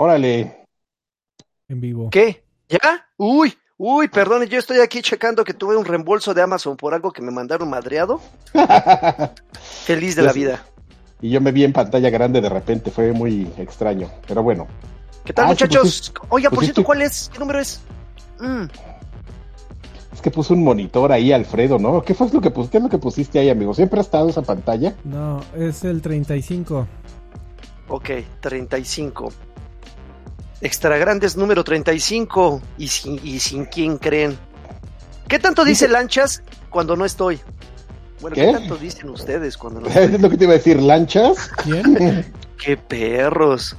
Órale. En vivo. ¿Qué? ¿Ya? Uy, uy, perdón, yo estoy aquí checando que tuve un reembolso de Amazon por algo que me mandaron madreado. Feliz de la vida. Y yo me vi en pantalla grande de repente, fue muy extraño, pero bueno. ¿Qué tal, Ah, sí, muchachos? pusiste- Oiga, por pusiste- cierto, ¿cuál es? ¿Qué número es? Mm, Es que puso un monitor ahí, Alfredo, ¿no? ¿Qué fue lo que pusiste? ¿Qué es lo que pusiste ahí, amigo? ¿Siempre ha estado esa pantalla? No, es el 35. ok, 35. Extra grandes número 35. Y sin, y sin quién creen. ¿Qué tanto dice Dice- lanchas cuando no estoy? Bueno, ¿qué, ¿Qué? tanto dicen ustedes cuando no es estoy? lo que te iba a decir, ¿lanchas? ¿Quién? ¡Qué perros!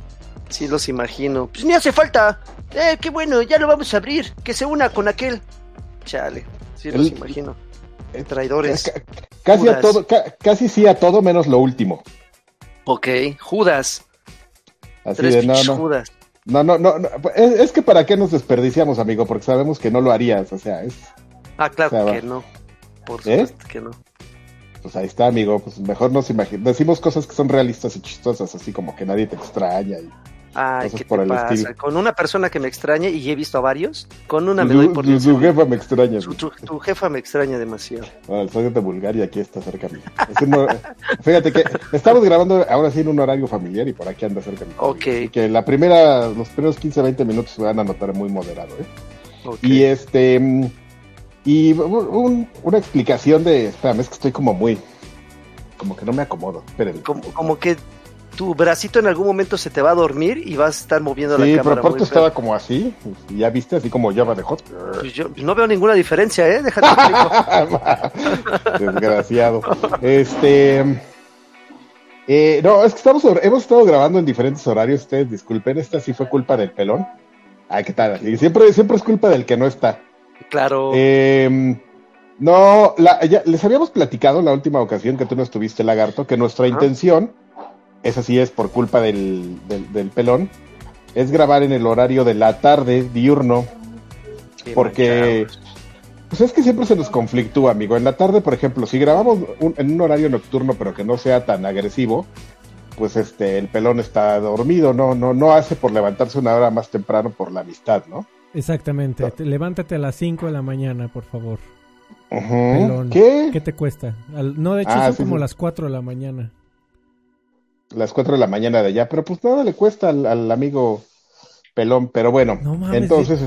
Sí los imagino. Pues ni hace falta. Eh, qué bueno, ya lo vamos a abrir. Que se una con aquel. Chale, sí los El- imagino. Eh, Traidores. Ca- Casi a todo, ca- casi sí a todo menos lo último. Ok, Judas. Así Tres de no. Judas. No, no, no, no, Es, es que para qué nos desperdiciamos, amigo, porque sabemos que no lo harías, o sea, es, Ah, claro O sea, que va. no. Por ¿Eh? supuesto que no. pues ahí está, amigo, pues mejor nos imaginamos, decimos cosas que son realistas y chistosas, así como que nadie te extraña y Ay, ¿qué te pasa? estilo. Con una persona que me extrañe, y he visto a varios, con una me doy por su servido. jefa me extraña. Tu, tu jefa me extraña demasiado. Ah, el de Bulgaria aquí está cerca mío. Hor- fíjate que estamos grabando ahora sí en un horario familiar y por aquí anda cerca mío. Ok. Así que la primera, los primeros 15, 20 minutos se van a notar muy moderado, ¿eh? Y este. Y un- una explicación de. Espérame, es que estoy como muy. Como que no me acomodo. Espérenme. como, como que tu bracito en algún momento se te va a dormir y vas a estar moviendo Sí, la pero cámara. aparte muy estaba feo. como así. Ya viste, así como Java de Hot. Pues yo no veo ninguna diferencia, ¿eh? Déjate. Desgraciado. Este. eh, no, es que estamos, hemos estado grabando en diferentes horarios. Ustedes disculpen, esta sí fue culpa del pelón. Ay, ¿qué tal? Y siempre, siempre es culpa del que no está. Claro. Eh, no, la- ya- les habíamos platicado la última ocasión que tú no estuviste, Lagarto, que nuestra intención, esa sí es por culpa del, del, del pelón, es grabar en el horario de la tarde, diurno, Qué porque manchados. pues es que siempre se nos conflictúa, amigo. En la tarde, por ejemplo, si grabamos un- en un horario nocturno, pero que no sea tan agresivo, pues este, el pelón está dormido, no, no, no hace por levantarse una hora más temprano por la amistad, ¿no? Exactamente. Te- levántate a las 5 de la mañana, por favor. Ujú. Pelón. ¿Qué? ¿Qué te cuesta? Al- no, de hecho Ah, son sí, como sí. las 4 de la mañana. Las 4 de la mañana de allá, pero pues nada le cuesta al, al amigo pelón, pero bueno, No mames, entonces.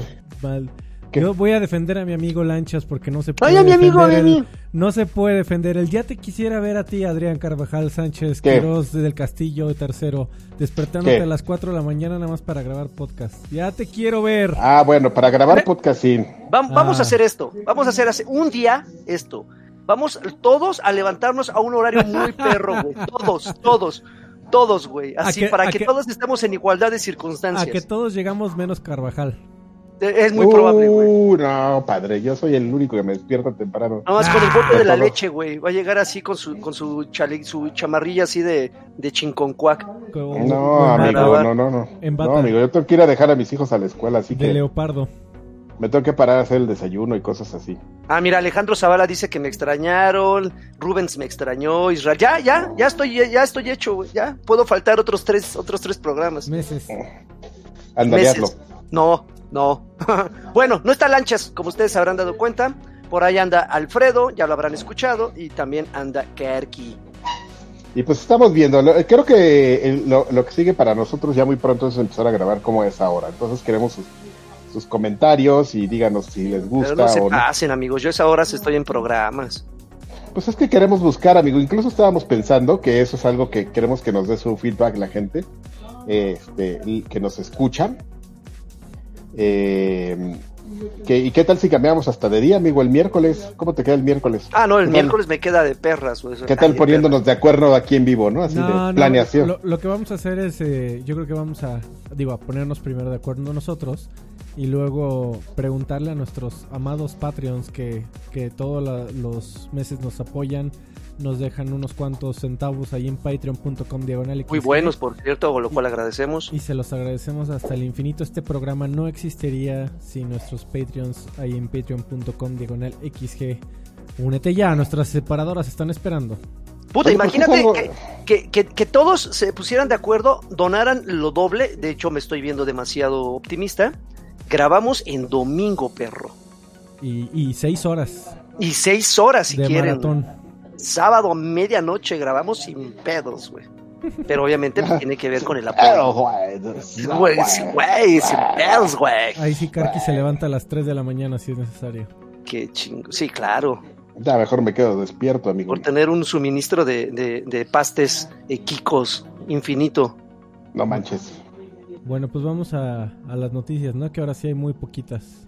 Yo voy a defender a mi amigo Lanchas porque no se puede Ay, a mi amigo, mi defender no se puede defender el ya te quisiera ver a ti Adrián Carvajal Sánchez ¿Qué? Quiroz del Castillo tercero despertándote ¿Qué? a las 4 de la mañana nada más para grabar podcast. Ya te quiero ver. ah, bueno, para grabar podcast sí, Vam- Vamos Ah. a hacer esto. Vamos a hacer hace- un día esto. Vamos todos a levantarnos a un horario muy perro, güey. Todos, todos, todos, güey. ¿A Así que- para a que, que- todos estemos en igualdad de a circunstancias. que todos llegamos menos Carvajal. Eh, Es muy probable, güey. Uh, no, padre, yo soy el único que me despierta temprano. Nada más con el voto de la todo. leche, güey. Va a llegar así con su, con su, chale- su chamarrilla así de, de chinconcuac. No, amigo, no, no, no. En No, amigo, yo tengo que ir a dejar a mis hijos a la escuela, así de que leopardo. Me tengo que parar a hacer el desayuno y cosas así. Ah, mira, Alejandro Zavala dice que me extrañaron, Rubens me extrañó, Israel. Ya, ya, ya estoy, ya estoy hecho, güey. Ya puedo faltar otros tres, otros tres programas. Meses. Meses. hazlo. No, no. bueno, no está Lanchas, como ustedes habrán dado cuenta. Por ahí anda Alfredo, ya lo habrán escuchado, y también anda Kerky. Y pues estamos viendo, lo- creo que lo, lo que sigue para nosotros ya muy pronto es empezar a grabar como es ahora. Entonces queremos sus, comentarios y díganos si les Pero gusta no se o no. pasen, amigos. Yo a esa hora estoy en programas. Pues es que queremos buscar, amigo. Incluso estábamos pensando que eso es algo que queremos que nos dé su feedback la gente, este, que nos escuchan. Eh, que- ¿Y qué tal si cambiamos hasta de día, amigo, el miércoles? ¿Cómo te queda el miércoles? Ah, no, el ¿Qué tal- miércoles me queda de perras. güey. ¿Qué tal Ay, poniéndonos de acuerdo aquí en vivo, no? Así No, de no, planeación. Lo, lo que vamos a hacer es, eh, yo creo que vamos a, digo, a ponernos primero de acuerdo nosotros y luego preguntarle a nuestros amados Patreons que, que todos la- los meses nos apoyan, nos dejan unos cuantos centavos ahí en patreon.com diagonal Muy buenos, por cierto, lo cual agradecemos. Y se los agradecemos hasta el infinito. Este programa no existiría sin nuestros Patreons ahí en patreon.com diagonal XG. Únete ya, nuestras separadoras están esperando. Puta, Oye, imagínate que, que- que- que todos se pusieran de acuerdo, donaran lo doble. De hecho, me estoy viendo demasiado optimista. Grabamos en domingo, perro. Y, y seis horas Y seis horas si de quieren. maratón. Sábado a medianoche grabamos sin pedos, güey. Pero obviamente tiene que ver con el apoyo. Pero, güey, güey, sin pedos, güey. Ahí sí Karki se levanta a las 3 de la mañana si es necesario. Qué chingo. Sí, claro. Ya mejor me quedo despierto, amigo. Por tener un suministro de, de, de pastes eh, Kikos infinito. No manches. Bueno, pues vamos a, a las noticias, ¿no? Que ahora sí hay muy poquitas.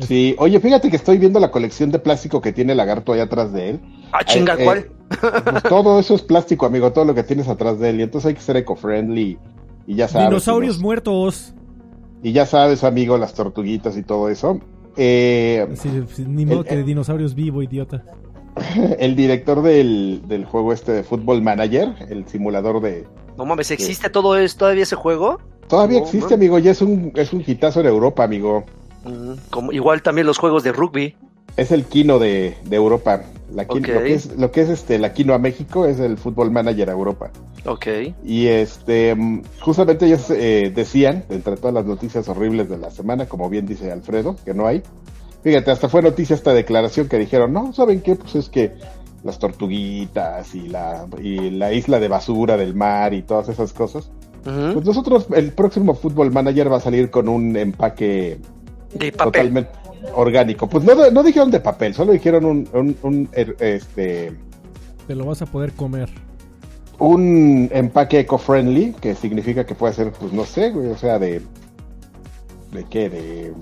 Sí, oye, fíjate que estoy viendo la colección de plástico que tiene el lagarto ahí atrás de él. Ah, chinga, Eh, eh, ¿cuál? Pues todo eso es plástico, amigo, todo lo que tienes atrás de él. Y entonces hay que ser eco-friendly. Y ya sabes. Dinosaurios muertos. Y ya sabes, amigo, las tortuguitas y todo eso. Eh, Sí, ni modo El- que de dinosaurios vivo, idiota. el director del, del juego este de Football Manager, el simulador de... No mames, ¿existe todo eso, todavía ese juego? Todavía No, existe, man. amigo, y es un, es un hitazo en Europa, amigo. Mm, como, igual también los juegos de rugby. Es el Kino de, de Europa. La lo, que es, lo que es este, la Kino a México es el Football Manager a Europa. Ok. Y este, mm, justamente ellos eh, decían, entre todas las noticias horribles de la semana, como bien dice Alfredo, que no hay. Fíjate, hasta fue noticia esta declaración que dijeron, no, ¿saben qué? Pues es que las tortuguitas y la, y la isla de basura del mar y todas esas cosas. Pues nosotros, el próximo Football Manager va a salir con un empaque De papel. totalmente orgánico. Pues no, no dijeron de papel, solo dijeron un, un, un, er- este, Te lo vas a poder comer. un empaque eco-friendly, que significa que puede ser, pues no sé, güey, o sea, de... ¿De qué? De...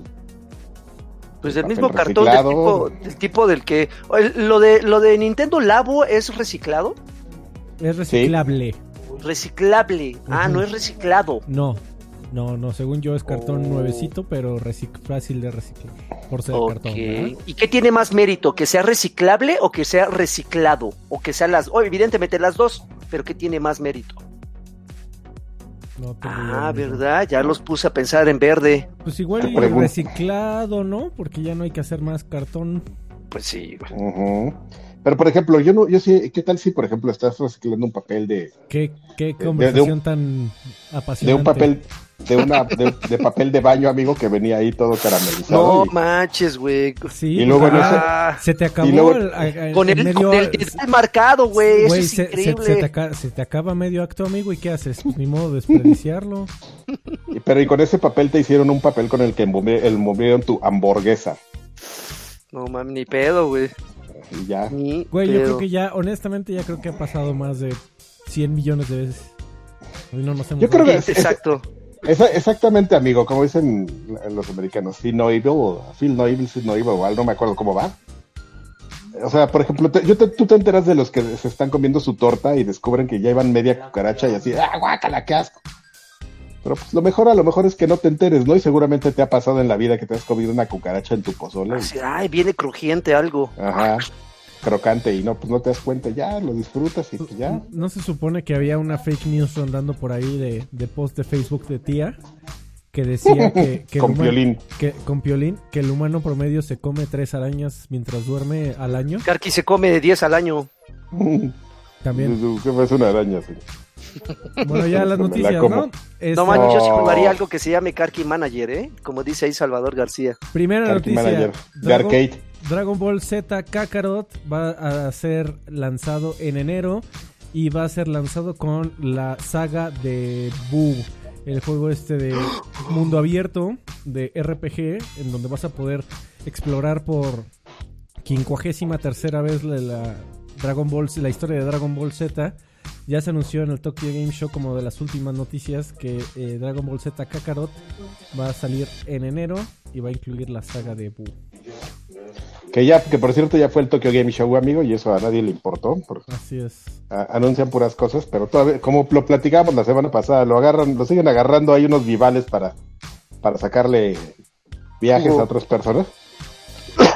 Pues del mismo cartón del tipo, del tipo del que. el- Lo de, lo de Nintendo Labo es reciclado. Es reciclable. Reciclable. Ah, no es reciclado. No, no, no. Según yo es cartón Oh. nuevecito, pero fácil de reciclar. Por ser cartón. ¿verdad? ¿Y qué tiene más mérito? ¿Que sea reciclable o que sea reciclado? O que sea las. oh, evidentemente las dos. Pero ¿qué tiene más mérito? No Ah. ¿verdad? Ya los puse a pensar en verde. Pues igual y reciclado, ¿no? Porque ya no hay que hacer más cartón. Pues sí, güey. Ujú. Pero por ejemplo, yo no, yo sí, ¿qué tal si por ejemplo estás reciclando un papel de, Qué, qué de conversación un- tan apasionante. de un papel, de una, de, de papel de baño, amigo, que venía ahí todo caramelizado? No y- manches, güey. Sí, Y luego en Ah, se te acabó y luego- el, a- a- con el, medio- con el marcado, güey. Eso es se, increíble. se te aca- se te acaba medio acto, amigo, ¿y qué haces? Pues ni modo de desperdiciarlo. y- pero y con ese papel te hicieron un papel con el que envolvi- envolvieron tu hamburguesa. No mames, ni pedo, güey. Y ya. Ni Güey, yo creo que ya, honestamente, ya creo que ha pasado más de 100 millones de veces. Y no nos hemos Yo creo que es- Exacto. Esa- exactamente, amigo, como dicen los americanos, feel no evil, o feel no evil, feel no evil, o algo, no me acuerdo cómo va. O sea, por ejemplo, te- yo te- tú te enteras de los que se están comiendo su torta y descubren que ya iban media cucaracha y así, ¡ah, guácala, qué asco! Pero pues lo mejor a lo mejor es que no te enteres, ¿no? Y seguramente te ha pasado en la vida que te has comido una cucaracha en tu pozole. Así, ay, viene crujiente algo. Ajá, crocante y no, pues no te das cuenta, ya lo disfrutas y pues ya. ¿No se supone que había una fake news rondando por ahí de, de post de Facebook de tía? Que decía que, Con humano- violín. que- con piolín, que el humano promedio se come tres arañas mientras duerme al año. Karki se come de 10 al año. También. ¿Qué fue? Es una araña, sí. Bueno, ya las la noticias. ¿no? Es- No manches, yo sí jugaría algo que se llame Karki Manager, ¿eh? Como dice ahí Salvador García. Primera Karki noticia. Manager, de arcade. Dragon Ball Z Kakarot va a ser lanzado en enero y va a ser lanzado con la saga de Boo. El juego este de mundo abierto de RPG en donde vas a poder explorar por quincuagésima tercera vez la, Dragon Ball, la historia de Dragon Ball Z. Ya se anunció en el Tokyo Game Show como de las últimas noticias que eh, Dragon Ball Z Kakarot va a salir en enero y va a incluir la saga de Boo. Que ya, que por cierto ya fue el Tokyo Game Show, amigo, y eso a nadie le importó. Así es. a- anuncian puras cosas, pero todavía, como lo platicamos la semana pasada, lo agarran, lo siguen agarrando hay unos vivales para, para sacarle viajes a otras personas.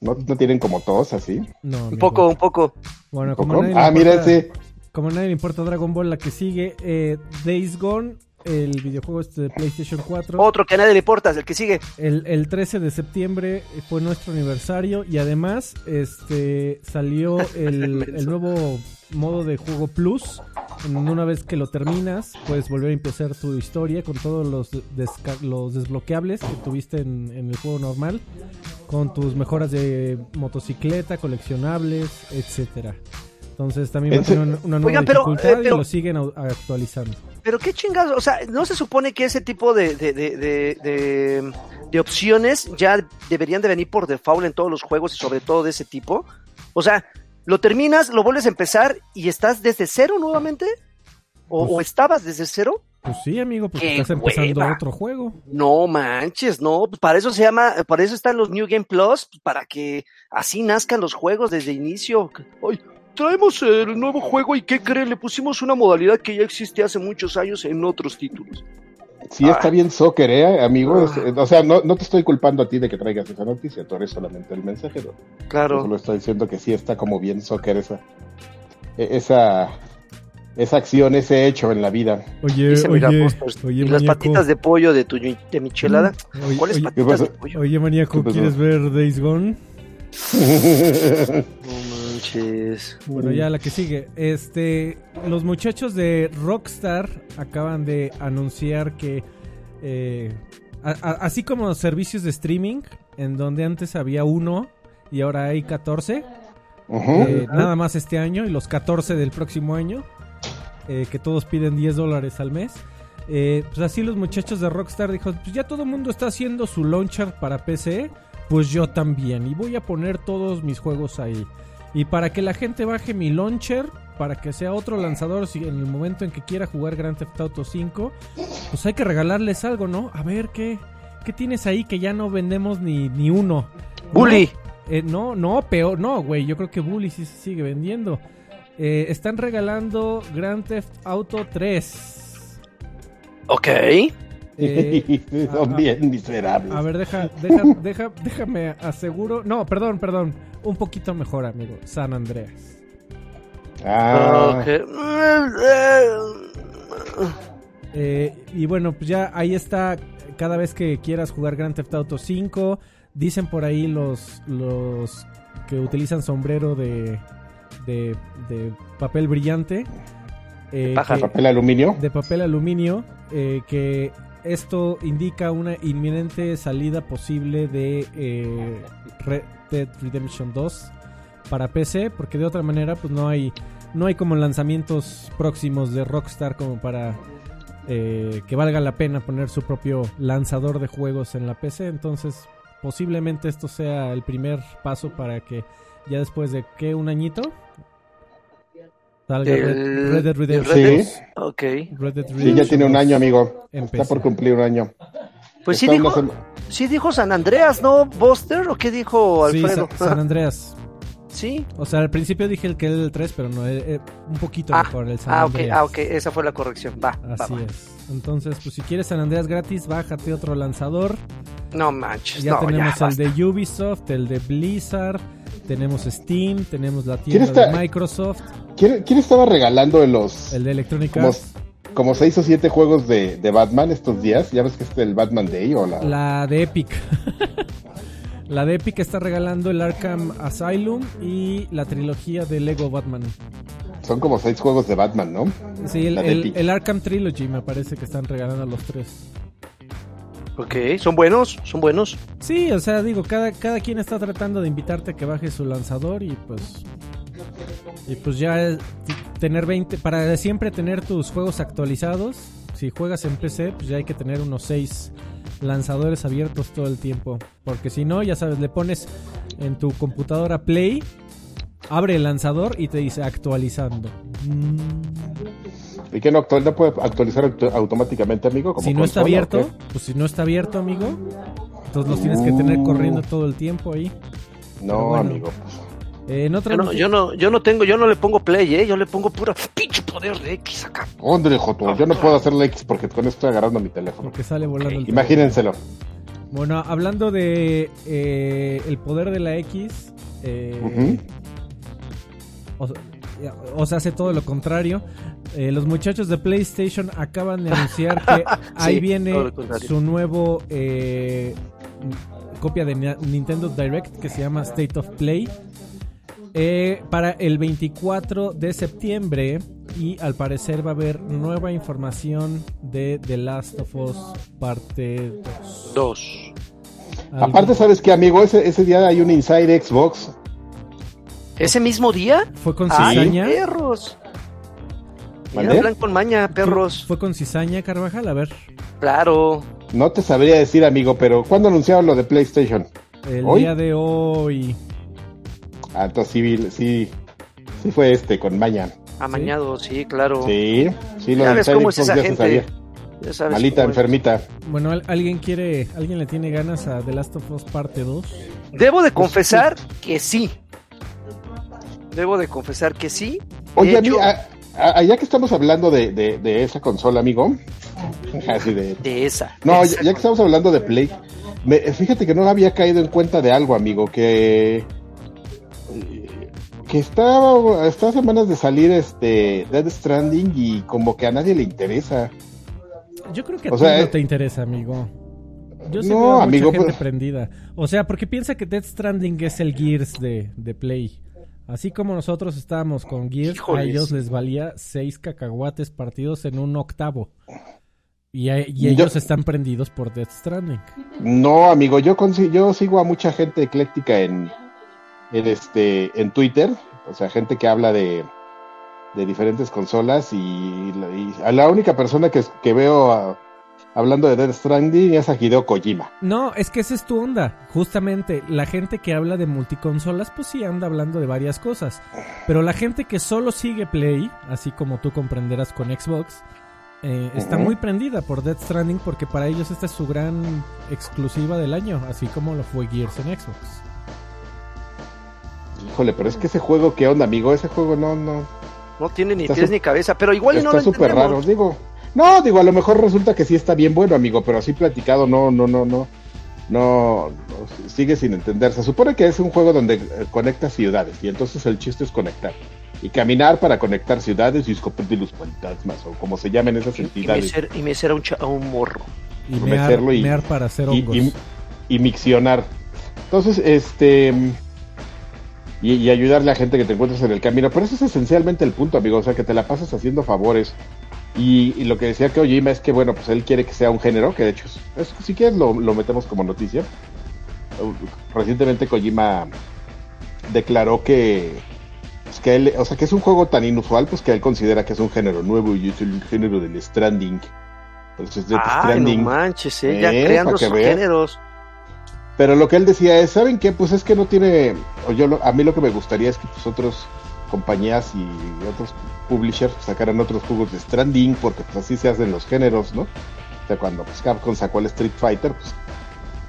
¿No, no tienen como todos así? No, Un poco, un poco. Bueno, ¿Un como poco? a nadie le Ah, mira importa- ese. Como a nadie le importa Dragon Ball, la que sigue, eh, Days Gone el videojuego este de PlayStation 4. Otro que a nadie le importa, el que sigue. El, el 13 de septiembre fue nuestro aniversario y además este salió el, el nuevo modo de juego Plus. En Una vez que lo terminas, puedes volver a empezar tu historia con todos los, los desbloqueables que tuviste en, en el juego normal, con tus mejoras de motocicleta, coleccionables, etcétera. Entonces también va a tener una, una nueva Oigan, pero, dificultad eh, pero- y lo siguen actualizando. Pero qué chingados, o sea, ¿no se supone que ese tipo de, de, de, opciones ya deberían de venir por default en todos los juegos y sobre todo de ese tipo? O sea, lo terminas, lo vuelves a empezar y estás desde cero nuevamente? ¿O, Pues- o estabas desde cero? Pues sí, amigo, porque ¡Qué estás empezando hueva! otro juego. No manches, no, pues para eso se llama, para eso están los New Game Plus, pues para que así nazcan los juegos desde inicio. Ay, traemos el nuevo juego y ¿qué creen? Le pusimos una modalidad que ya existe hace muchos años en otros títulos. Sí, está Ah. bien soccer, ¿eh, amigo? Ah. Es- O sea, no, no te estoy culpando a ti de que traigas esa noticia, tú eres solamente el mensajero. Yo Claro. solo estoy diciendo que sí está como bien soccer esa, e- esa, esa acción, ese hecho en la vida. Oye, Dice oye, oye, y las maníaco. patitas de pollo de tu de michelada. Oye, ¿Cuáles oye, patitas de pollo? Oye, maníaco. ¿quieres ver Days Gone? Manches. Bueno, ya la que sigue. Este, los muchachos de Rockstar acaban de anunciar que, eh, a- a- así como servicios de streaming, en donde antes había uno y ahora hay 14, Ujú. eh, nada más este año y los 14 del próximo año, eh, que todos piden 10 dólares al mes. Eh, pues así los muchachos de Rockstar dijo, pues ya todo el mundo está haciendo su launcher para PC, pues yo también y voy a poner todos mis juegos ahí. Y para que la gente baje mi launcher, para que sea otro lanzador si en el momento en que quiera jugar Grand Theft Auto 5, pues hay que regalarles algo, ¿no? A ver qué qué tienes ahí que ya no vendemos ni ni uno. Bully. Eh, no, no, peor, no, güey. Yo creo que Bully sí se sigue vendiendo. Eh, están regalando Grand Theft Auto 3. Ok. Eh, Son a- bien miserables. a ver, deja, deja, deja, déjame aseguro. No, perdón, perdón. Un poquito mejor, amigo. San Andreas. Ah, Ok. Eh, y bueno, pues ya ahí está. Cada vez que quieras jugar Grand Theft Auto 5, dicen por ahí los, los que utilizan sombrero de, de, de papel brillante. eh, paja. que- papel aluminio. de papel aluminio eh, que esto indica una inminente salida posible de eh, Dead Redemption 2 para PC porque de otra manera pues no hay no hay como lanzamientos próximos de Rockstar como para eh, que valga la pena poner su propio lanzador de juegos en la PC entonces posiblemente esto sea el primer paso para que ya después de que un añito salga Red, El- Red Dead Redemption Red Dead. 2. Ok. Red Dead Sí, ya Redemption tiene un 2 año, amigo. Está por cumplir un año. Pues sí dijo, sí dijo San Andreas, ¿no? Buster, ¿o qué dijo Sí, Alfredo? Sa- San Andreas. sí. O sea, al principio dije el que era el 3, pero no, eh, eh, un poquito Ah, mejor el San Ah, ok, Andreas. ah, ok, esa fue la corrección. Va, va, Así va. es. Entonces, pues si quieres San Andreas gratis, bájate otro lanzador. No manches, Ya no, tenemos ya, el basta. de Ubisoft, el de Blizzard, tenemos Steam, tenemos la tienda está- de Microsoft, ¿Quién, quién estaba regalando en los el de Electronic como, Arts, como seis o siete juegos de, de Batman estos días? ¿Ya ves que es el Batman Day o la... la de Epic. la de Epic está regalando el Arkham Asylum y la trilogía de Lego Batman. Son como seis juegos de Batman, ¿no? Sí, el, el- Arkham Trilogy me parece que están regalando a los tres. Ok, son buenos, son buenos. Sí, o sea, digo, cada, cada quien está tratando de invitarte a que baje su lanzador y pues. Y pues ya tener 20. Para siempre tener tus juegos actualizados. Si juegas en PC, pues ya hay que tener unos 6 lanzadores abiertos todo el tiempo. Porque si no, ya sabes, le pones en tu computadora Play. Abre el lanzador y te dice actualizando. ¿Y que no, actual, no puede actualizar auto- automáticamente, amigo? Como si no está abierto, pues si no está abierto, amigo. Entonces los tienes que tener Uh. corriendo todo el tiempo ahí. No, bueno. amigo. pues, en otra Yo no, yo no, yo no tengo, yo no le pongo play, eh, yo le pongo pura pinche poder de X acá. Hombre, Joto, yo no puedo hacerle X porque con esto estoy agarrando mi teléfono. Porque sale volando el Imagínenselo. Bueno, hablando de eh, el poder de la X, eh, o sea, o sea, hace todo lo contrario. Eh, los muchachos de PlayStation acaban de anunciar que ahí Sí, viene su nuevo eh, copia de Ni- Nintendo Direct que se llama State of Play eh, para el 24 de septiembre y al parecer va a haber nueva información de The Last of Us parte 2. Dos. Algo- Aparte, ¿sabes qué, amigo? Ese, ese día hay un Inside Xbox. ¿Ese mismo día? fue con ¡Ay, cizaña. perros! ¿Mande? Mira, hablan con maña, perros. Fue con cizaña, Carvajal, a ver. Claro. No te sabría decir, amigo, pero ¿cuándo anunciaron lo de PlayStation? El ¿Hoy? día de hoy. Ah, entonces sí, sí, sí fue este, con Maña. Amañado, sí, claro. Sí, sí, lo Inside cómo es esa ya se gente. sabía. Ya sabes Malita, enfermita. Bueno, ¿al- ¿alguien quiere, alguien le tiene ganas a The Last of Us parte 2? Debo de confesar que sí. Debo de confesar que sí. De Oye, hecho, amigo, a- a- ya que estamos hablando de, de, de esa consola, amigo, así de... de esa. No, de ya, esa ya que estamos hablando de Play, me- fíjate que no había caído en cuenta de algo, amigo, que que está, está a semanas de salir este Dead Stranding y como que a nadie le interesa. Yo creo que a O ti sea, no eh, te interesa, amigo. Yo sí No, veo a mucha amigo, gente pues- prendida. O sea, porque piensa que Death Stranding es el Gears de, de Play. Así como nosotros estábamos con Gears, a ellos les valía seis cacahuates partidos en un octavo. Y, a- y Yo- ellos están prendidos por Death Stranding. No, amigo, yo consi- yo sigo a mucha gente ecléctica en, en este en Twitter, o sea, gente que habla de, de diferentes consolas y, a la única persona que, que veo ah, hablando de Dead Stranding es a Hideo Kojima. No, es que esa es tu onda. Justamente, la gente que habla de multiconsolas, pues sí anda hablando de varias cosas. Pero la gente que solo sigue Play, así como tú comprenderás con Xbox, eh, está muy prendida por Death Stranding porque para ellos esta es su gran exclusiva del año, así como lo fue Gears en Xbox. Híjole, pero es que ese juego, ¿qué onda, amigo? Ese juego no, no, No tiene ni Está pies su- ni cabeza, pero igual no está lo súper raro. Digo, no, digo, a lo mejor resulta que sí está bien bueno, amigo, pero así platicado, no, no, no, no, no, no, sigue sin entender. Se supone que es un juego donde eh, conecta ciudades y entonces el chiste es conectar y caminar para conectar ciudades y escopete los fantasmas o como se llamen esas Y, y entidades y mecer a un, a un morro. Y mear, y- mear para hacer y, hongos. y, y miccionar. Entonces, este. Y, y ayudarle a gente que te encuentres en el camino. Pero eso es esencialmente el punto, amigo. O sea, que te la pasas haciendo favores. Y, y lo que decía Kojima es que, bueno, pues él quiere que sea un género, que de hecho, es, si quieres lo, lo metemos como noticia. Recientemente Kojima declaró que, pues, que él, o sea, que es un juego tan inusual, pues que él considera que es un género nuevo y es el género del Stranding. Entonces, Death Ay, no Stranding. manches, eh, ya Eh, creando que sus veas. Pero lo que él decía es, ¿saben qué? Pues es que no tiene, o yo lo- a mí lo que me gustaría es que pues otras compañías y otros publishers pues, sacaran otros juegos de Stranding, porque pues así se hacen los géneros, ¿no? O sea, cuando pues Capcom sacó el Street Fighter, pues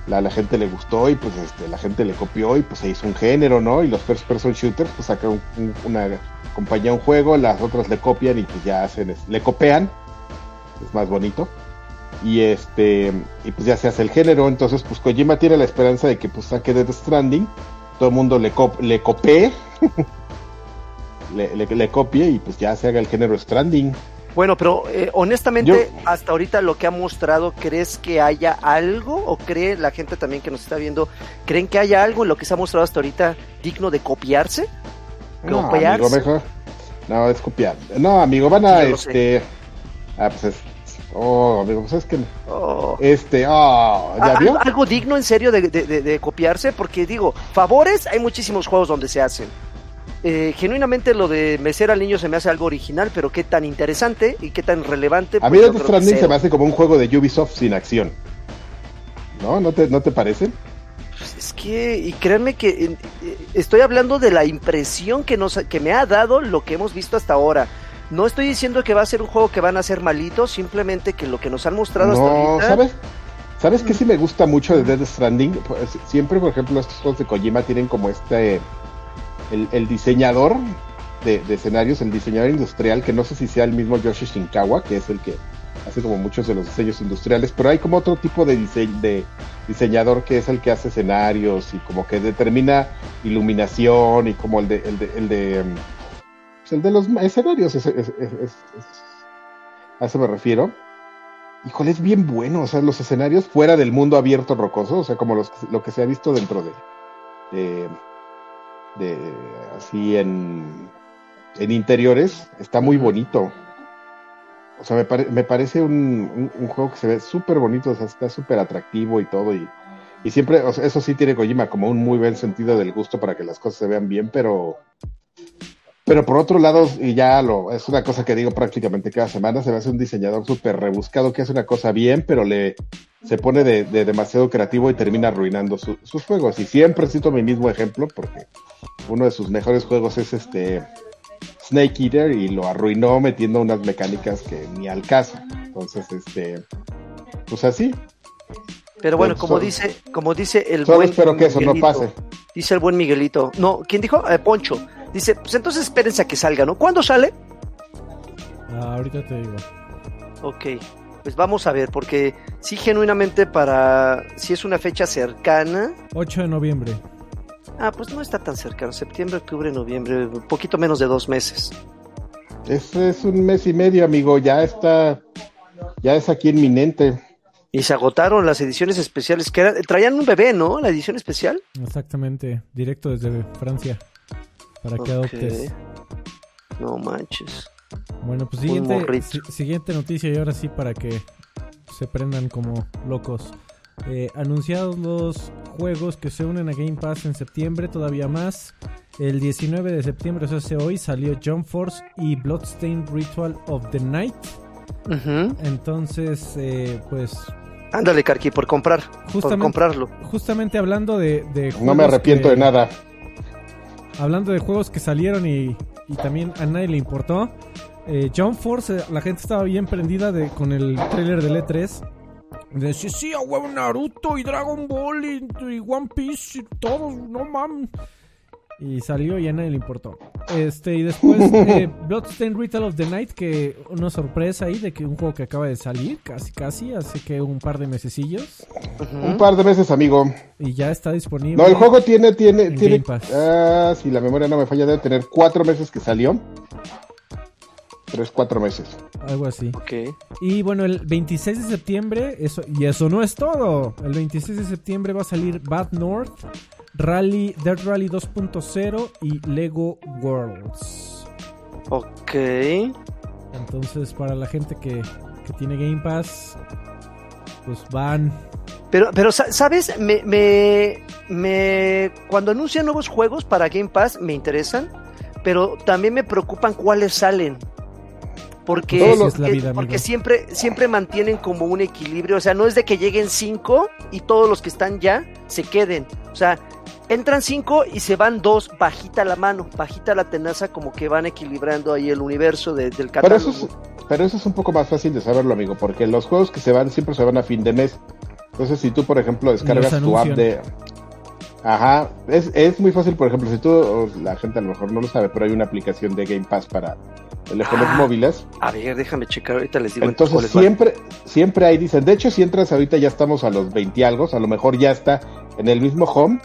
la, la gente le gustó y pues este, la gente le copió y pues se hizo un género, ¿no? Y los first person shooters, pues saca un- un- una compañía un juego, las otras le copian y pues ya hacen, le copian, es más bonito y este y pues ya se hace el género entonces pues Kojima tiene la esperanza de que pues saque Death Stranding todo el mundo le cop le copie le, le, le copie y pues ya se haga el género Stranding Bueno, pero eh, honestamente, Yo- hasta ahorita lo que ha mostrado, ¿crees que haya algo? ¿O cree la gente también que nos está viendo, creen que haya algo en lo que se ha mostrado hasta ahorita digno de copiarse? no ¿Copiarse? amigo mejor no es copiar no amigo van a este ah pues es oh amigo pues es que Oh. este oh ya ¿Algo, vio algo digno en serio de, de- de- de copiarse, porque digo, favores, hay muchísimos juegos donde se hacen. Eh, genuinamente lo de mecer al niño se me hace algo original, pero qué tan interesante y qué tan relevante. a mí pues Death Stranding se me hace como un juego de Ubisoft sin acción no no te no te parece Pues es que, y créanme que eh, eh, estoy hablando de la impresión que, nos, que me ha dado lo que hemos visto hasta ahora. No estoy diciendo que va a ser un juego que van a ser malitos, simplemente que lo que nos han mostrado hasta No, ahorita. ¿sabes? ¿Sabes qué Mm. sí me gusta mucho de Death Stranding? Pues, siempre, por ejemplo, estos juegos de Kojima tienen como este. El, el diseñador de, de escenarios, el diseñador industrial, que no sé si sea el mismo Yoshi Shinkawa, que es el que hace como muchos de los diseños industriales, pero hay como otro tipo de, dise- de diseñador que es el que hace escenarios y como que determina iluminación y como el de, el de, el de, mm, Pues el de los escenarios, es, es- es- es- a eso me refiero. Híjole, es bien bueno, o sea, los escenarios fuera del mundo abierto rocoso, o sea, como los, lo que se ha visto dentro de, de, de así en, en interiores, está muy bonito. O sea, me, pare- me parece un, un- un juego que se ve súper bonito, o sea, está súper atractivo y todo, y, y siempre, o sea, eso sí tiene Kojima como un muy buen sentido del gusto para que las cosas se vean bien, pero pero por otro lado, y ya lo, es una cosa que digo prácticamente cada semana, se me hace un diseñador súper rebuscado que hace una cosa bien, pero le se pone de, de demasiado creativo y termina arruinando su- sus juegos. Y siempre cito mi mismo ejemplo, porque uno de sus mejores juegos es este Snake Eater y lo arruinó metiendo unas mecánicas que ni al caso. Entonces, este, pues así. Pero bueno, Pues, como dice, como dice el Solo buen espero que eso no pase. Dice el buen Miguelito. No, ¿quién dijo? Eh, Poncho. Dice, pues entonces espérense a que salga, ¿no? ¿Cuándo sale? Ah, ahorita te digo. Ok, pues vamos a ver, porque sí, genuinamente para, si es una fecha cercana, 8 de noviembre. ah, pues no está tan cercano, septiembre, octubre, noviembre, un poquito menos de dos meses. Es, es un mes y medio, amigo, ya está, ya es aquí inminente. Y se agotaron las ediciones especiales, que eran, traían un bebé, ¿no? La edición especial. Exactamente, directo desde Francia. Para que adoptes. No manches. Bueno, pues siguiente, siguiente noticia y ahora sí para que se prendan como locos. Eh, anunciados los juegos que se unen a Game Pass en septiembre, todavía más. El 19 de septiembre, o sea, hace hoy, salió Jump Force y Bloodstained Ritual of the Night. Entonces, eh, pues, Ándale, Karki, por comprar, por comprarlo. justamente hablando de, de No me arrepiento que- de nada. Hablando de juegos que salieron y, también a nadie le importó. Eh, Jump Force, eh, la gente estaba bien prendida de, con el trailer del E3. De sí, a huevo Naruto y Dragon Ball y, y One Piece y todos, no mames. Y salió y a nadie le importó. Este, y después eh, Bloodstained Ritual of the Night, que una sorpresa ahí de que un juego que acaba de salir, casi casi, hace que un par de mesecillos. Un par de veces, amigo. Y ya está disponible. No, el juego tiene, tiene, En tiene. Ah, si la memoria no me falla, debe tener cuatro meses que salió. Tres, cuatro meses. Algo así. Ok. Y bueno, el 26 de septiembre, eso, y eso no es todo. El 26 de septiembre va a salir Bad North, Rally, Dirt Rally 2.0 y Lego Worlds. Ok. Entonces, para la gente que, que tiene Game Pass, pues van. Pero, pero sa- ¿sabes? Me, me, me- cuando anuncian nuevos juegos para Game Pass me interesan, pero también me preocupan cuáles salen. Porque, la vida, porque siempre, siempre mantienen como un equilibrio. O sea, no es de que lleguen cinco y todos los que están ya se queden. O sea, entran cinco y se van dos, bajita la mano, bajita la tenaza, como que van equilibrando ahí el universo de- del Pero catálogo. eso, es, pero eso es un poco más fácil de saberlo, amigo, porque los juegos que se van siempre se van a fin de mes. Entonces, si tú, por ejemplo, descargas tu app de. Ajá, es, es muy fácil, por ejemplo, si tú, la gente a lo mejor no lo sabe, pero hay una aplicación de Game Pass para teléfonos Ah, móviles. A ver, déjame checar, ahorita les digo Entonces van. siempre, siempre hay, dicen, de hecho si entras ahorita ya estamos a los 20 algo, a lo mejor ya está en el mismo home,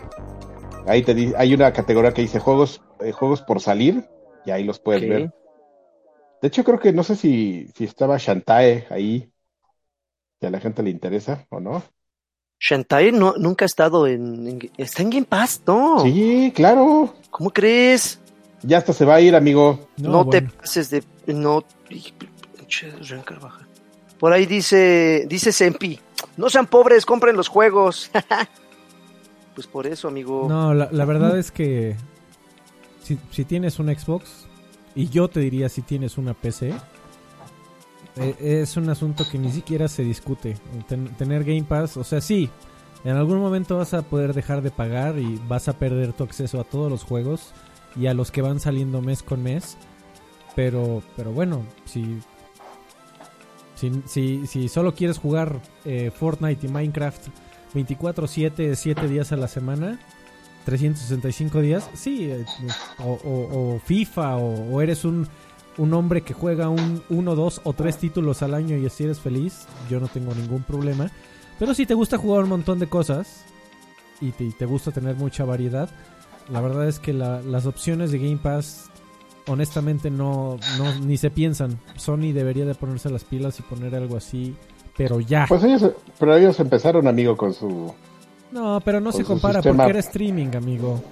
ahí te di- hay una categoría que dice juegos, eh, juegos por salir, y ahí los puedes ver. De hecho creo que no sé si, si estaba Shantae ahí, si a la gente le interesa o no. Shantae no, nunca ha estado en, en- Está en Game Pass, ¿no? Sí, claro, ¿Cómo crees? ya hasta se va a ir, amigo. No, No, te pases de. No. Por ahí dice. Dice Sempi. No sean pobres, compren los juegos. pues por eso, amigo. No, la, la verdad es que si, si tienes un Xbox, y yo te diría si tienes una PC, eh, es un asunto que ni siquiera se discute. Ten- tener Game Pass, o sea, sí, en algún momento vas a poder dejar de pagar y vas a perder tu acceso a todos los juegos y a los que van saliendo mes con mes. Pero, pero bueno, si, si, si, solo quieres jugar eh, Fortnite y Minecraft 24/7, 7 días a la semana, 365 días, sí, eh, o, o- o FIFA, o eres un, un hombre que juega un, uno, dos o tres títulos al año y así eres feliz, yo no tengo ningún problema. Pero si te gusta jugar un montón de cosas y te, y te gusta tener mucha variedad, la verdad es que la- las opciones de Game Pass honestamente no, no ni se piensan. Sony debería de ponerse las pilas y poner algo así, pero ya. Pues ellos, pero ellos empezaron, amigo, con su... No, pero no se compara sistema. porque era streaming, amigo.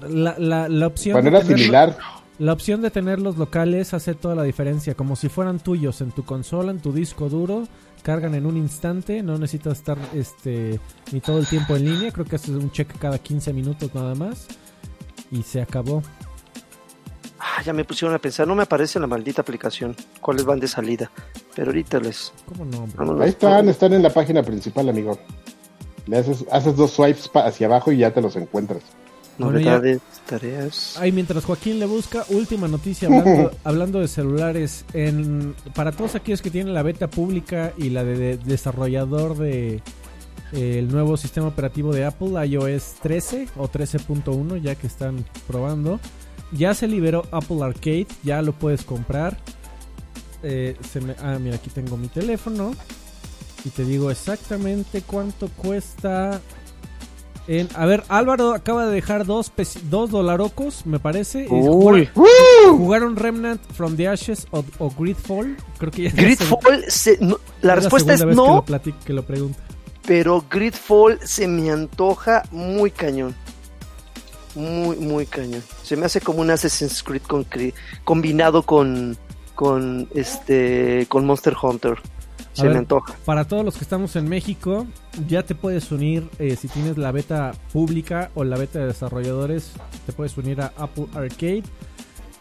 La, la, la opción Bueno, era similar. La opción de tenerlos locales hace toda la diferencia, como si fueran tuyos en tu consola, en tu disco duro, cargan en un instante, no necesitas estar este ni todo el tiempo en línea, creo que haces un check cada 15 minutos nada más y se acabó. Ah, ya me pusieron a pensar, no me aparece la maldita aplicación. ¿Cuáles van de salida? Pero ahorita les. ¿Cómo no? Ahí están, están en la página principal, amigo. Le haces, haces dos swipes hacia abajo y ya te los encuentras. Bueno, Novedades, tareas. Ahí mientras Joaquín le busca, última noticia hablando, hablando de celulares. En, para todos aquellos que tienen la beta pública y la de, de- desarrollador de eh, el nuevo sistema operativo de Apple, iOS 13 o 13.1, ya que están probando, ya se liberó Apple Arcade, ya lo puedes comprar. Eh, se me- ah, mira, aquí tengo mi teléfono y te digo exactamente cuánto cuesta. En, a ver, Álvaro acaba de dejar dos, dos dolarocos, me parece. Uy, jugaron, jugaron Remnant from the Ashes o, o Gridfall. Creo que ya Gridfall, se- no- la es respuesta es vez Que no, lo, platico, que lo pregunto. pero Gridfall se me antoja muy cañón. Muy, muy cañón. Se me hace como un Assassin's Creed con, combinado con, con, este, con Monster Hunter. Se ver. me antoja. Para todos los que estamos en México, ya te puedes unir eh, si tienes la beta pública o la beta de desarrolladores. Te puedes unir a Apple Arcade.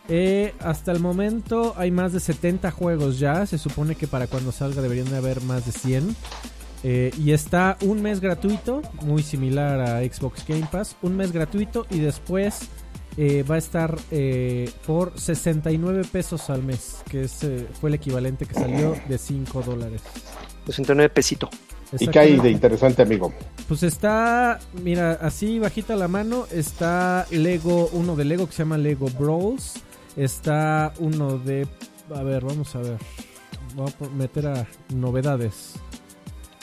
Eh, hasta el momento hay más de 70 juegos ya. Se supone que para cuando salga deberían de haber más de 100. Eh, y está un mes gratuito, muy similar a Xbox Game Pass. Un mes gratuito y después eh, va a estar eh, por 69 pesos al mes, que es, eh, fue el equivalente que salió de 5 dólares. 69 pesito. ¿Y qué hay de interesante, amigo? Pues está, mira, así bajita la mano, está Lego, uno de Lego que se llama Lego Brawls. Está uno de, a ver, vamos a ver. Voy a meter a novedades.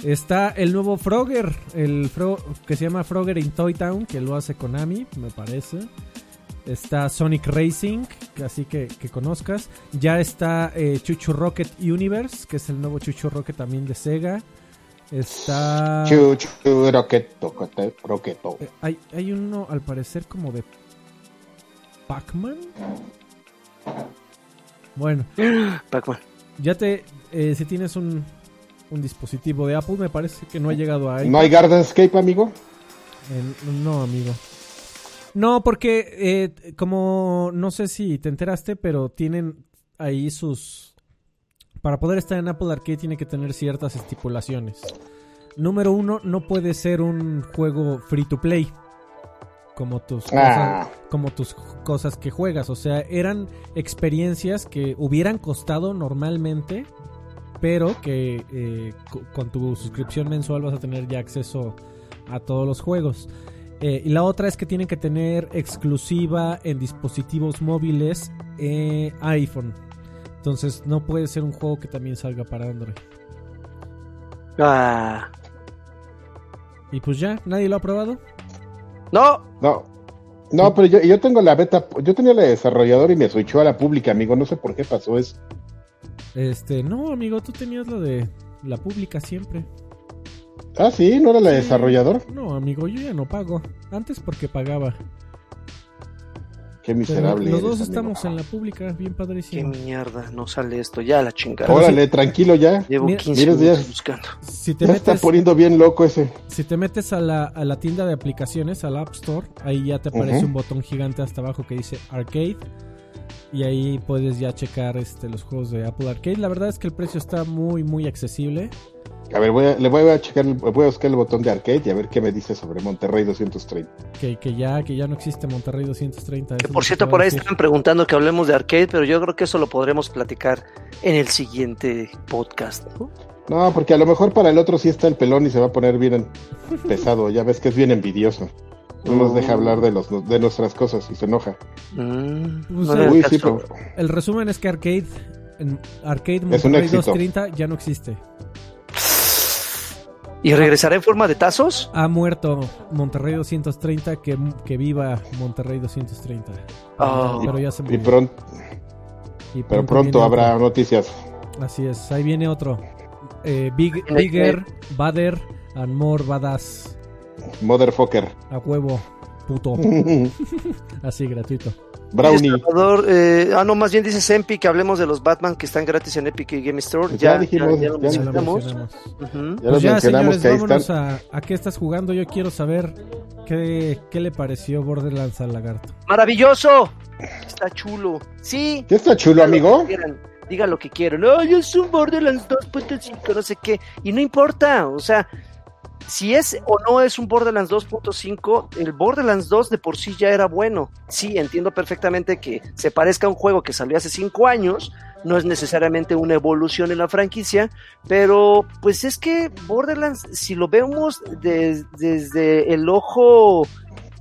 Está el nuevo Frogger, el Fro que se llama Frogger in Toy Town, que lo hace Konami, me parece. Está Sonic Racing, que así que, que conozcas. Ya está eh, Chuchu Rocket Universe, que es el nuevo Chuchu Rocket también de Sega. Está... Chu, chu, roqueto, cote- roqueto. Eh, hay, hay uno al parecer como de Pac-Man. Bueno, Pac-Man. ya te... eh, si tienes un, un dispositivo de Apple, me parece que no ha llegado a... ¿No hay Gardenscape, amigo? En- no, amigo. No, porque eh, como no sé si te enteraste, pero tienen ahí sus... Para poder estar en Apple Arcade tiene que tener ciertas estipulaciones. Número uno, no puede ser un juego free to play. Como tus cosas, Ah, como tus cosas que juegas. O sea, eran experiencias que hubieran costado normalmente, pero que eh, co- con tu suscripción mensual vas a tener ya acceso a todos los juegos. Eh, y la otra es que tienen que tener exclusiva en dispositivos móviles eh, iPhone. Entonces no puede ser un juego que también salga para Android. Ah. Y pues ya, nadie lo ha probado. No, no. No, pero yo, yo tengo la beta, yo tenía la de desarrollador y me switchó a la pública, amigo. No sé por qué pasó eso. Este, no, amigo, tú tenías la de la pública siempre. Ah, sí, ¿no era la de Sí. desarrollador? No, amigo, yo ya no pago. Antes porque pagaba. Qué Pero miserable. los eres, dos amigo. estamos en la pública, bien qué padrísimo. mierda, no sale esto. Ya la chingada. Órale, tranquilo ya. Llevo Mira- 15 mira, minutos ya- buscando. Si te Ya está metes, poniendo bien loco ese. si te metes a la, a la tienda de aplicaciones, al App Store, ahí ya te aparece un botón gigante hasta abajo que dice Arcade. Y ahí puedes ya checar este, los juegos de Apple Arcade. La verdad es que el precio está muy, muy accesible. A ver, voy a, le voy a checar, el- voy a buscar el botón de arcade y a ver qué me dice sobre Monterrey 230. Que, que ya, que ya no existe Monterrey 230. eso es lo Por que cierto, por ahí están preguntando que hablemos de arcade, pero yo creo que eso lo podremos platicar en el siguiente podcast. ¿no? No, porque a lo mejor para el otro sí está el pelón y se va a poner bien pesado. Ya ves que es bien envidioso. No nos deja hablar de los de nuestras cosas y se enoja. Mm, Pues, Uy, sí, pero El resumen es que Arcade, en Arcade Monterrey éxito. 230 ya no existe. ¿Y regresará en forma de tazos? Ha muerto Monterrey 230, que, que viva Monterrey 230. Ah. pero ya se Y murió. pronto, Y pero viene pronto habrá otro. noticias. Así es, ahí viene otro. Eh, big, bigger, badder, and more badass. Motherfucker. A huevo, puto. Así, gratuito. Brownie. Salvador, eh, ah, no, más bien dice Sempi que hablemos de los Batman que están gratis en Epic Game Store. Pues Ya, ya dijimos, ya, ya lo ya Ya lo mencionamos. mencionamos. Ujú. Ya Pues mencionamos señores, que ahí vámonos están. a, a qué estás jugando. Yo quiero saber qué, qué le pareció Borderlands al lagarto. ¡Maravilloso! Está chulo. Sí. ¿Ya está chulo, amigo? Diga lo que quieran. Ay, es un Borderlands 2.5, no sé qué. Y no importa, o sea, si es o no es un Borderlands 2.5, el Borderlands 2 de por sí ya era bueno. Sí, entiendo perfectamente que se parezca a un juego que salió hace 5 años, no es necesariamente una evolución en la franquicia, pero pues es que Borderlands, si lo vemos des- desde el ojo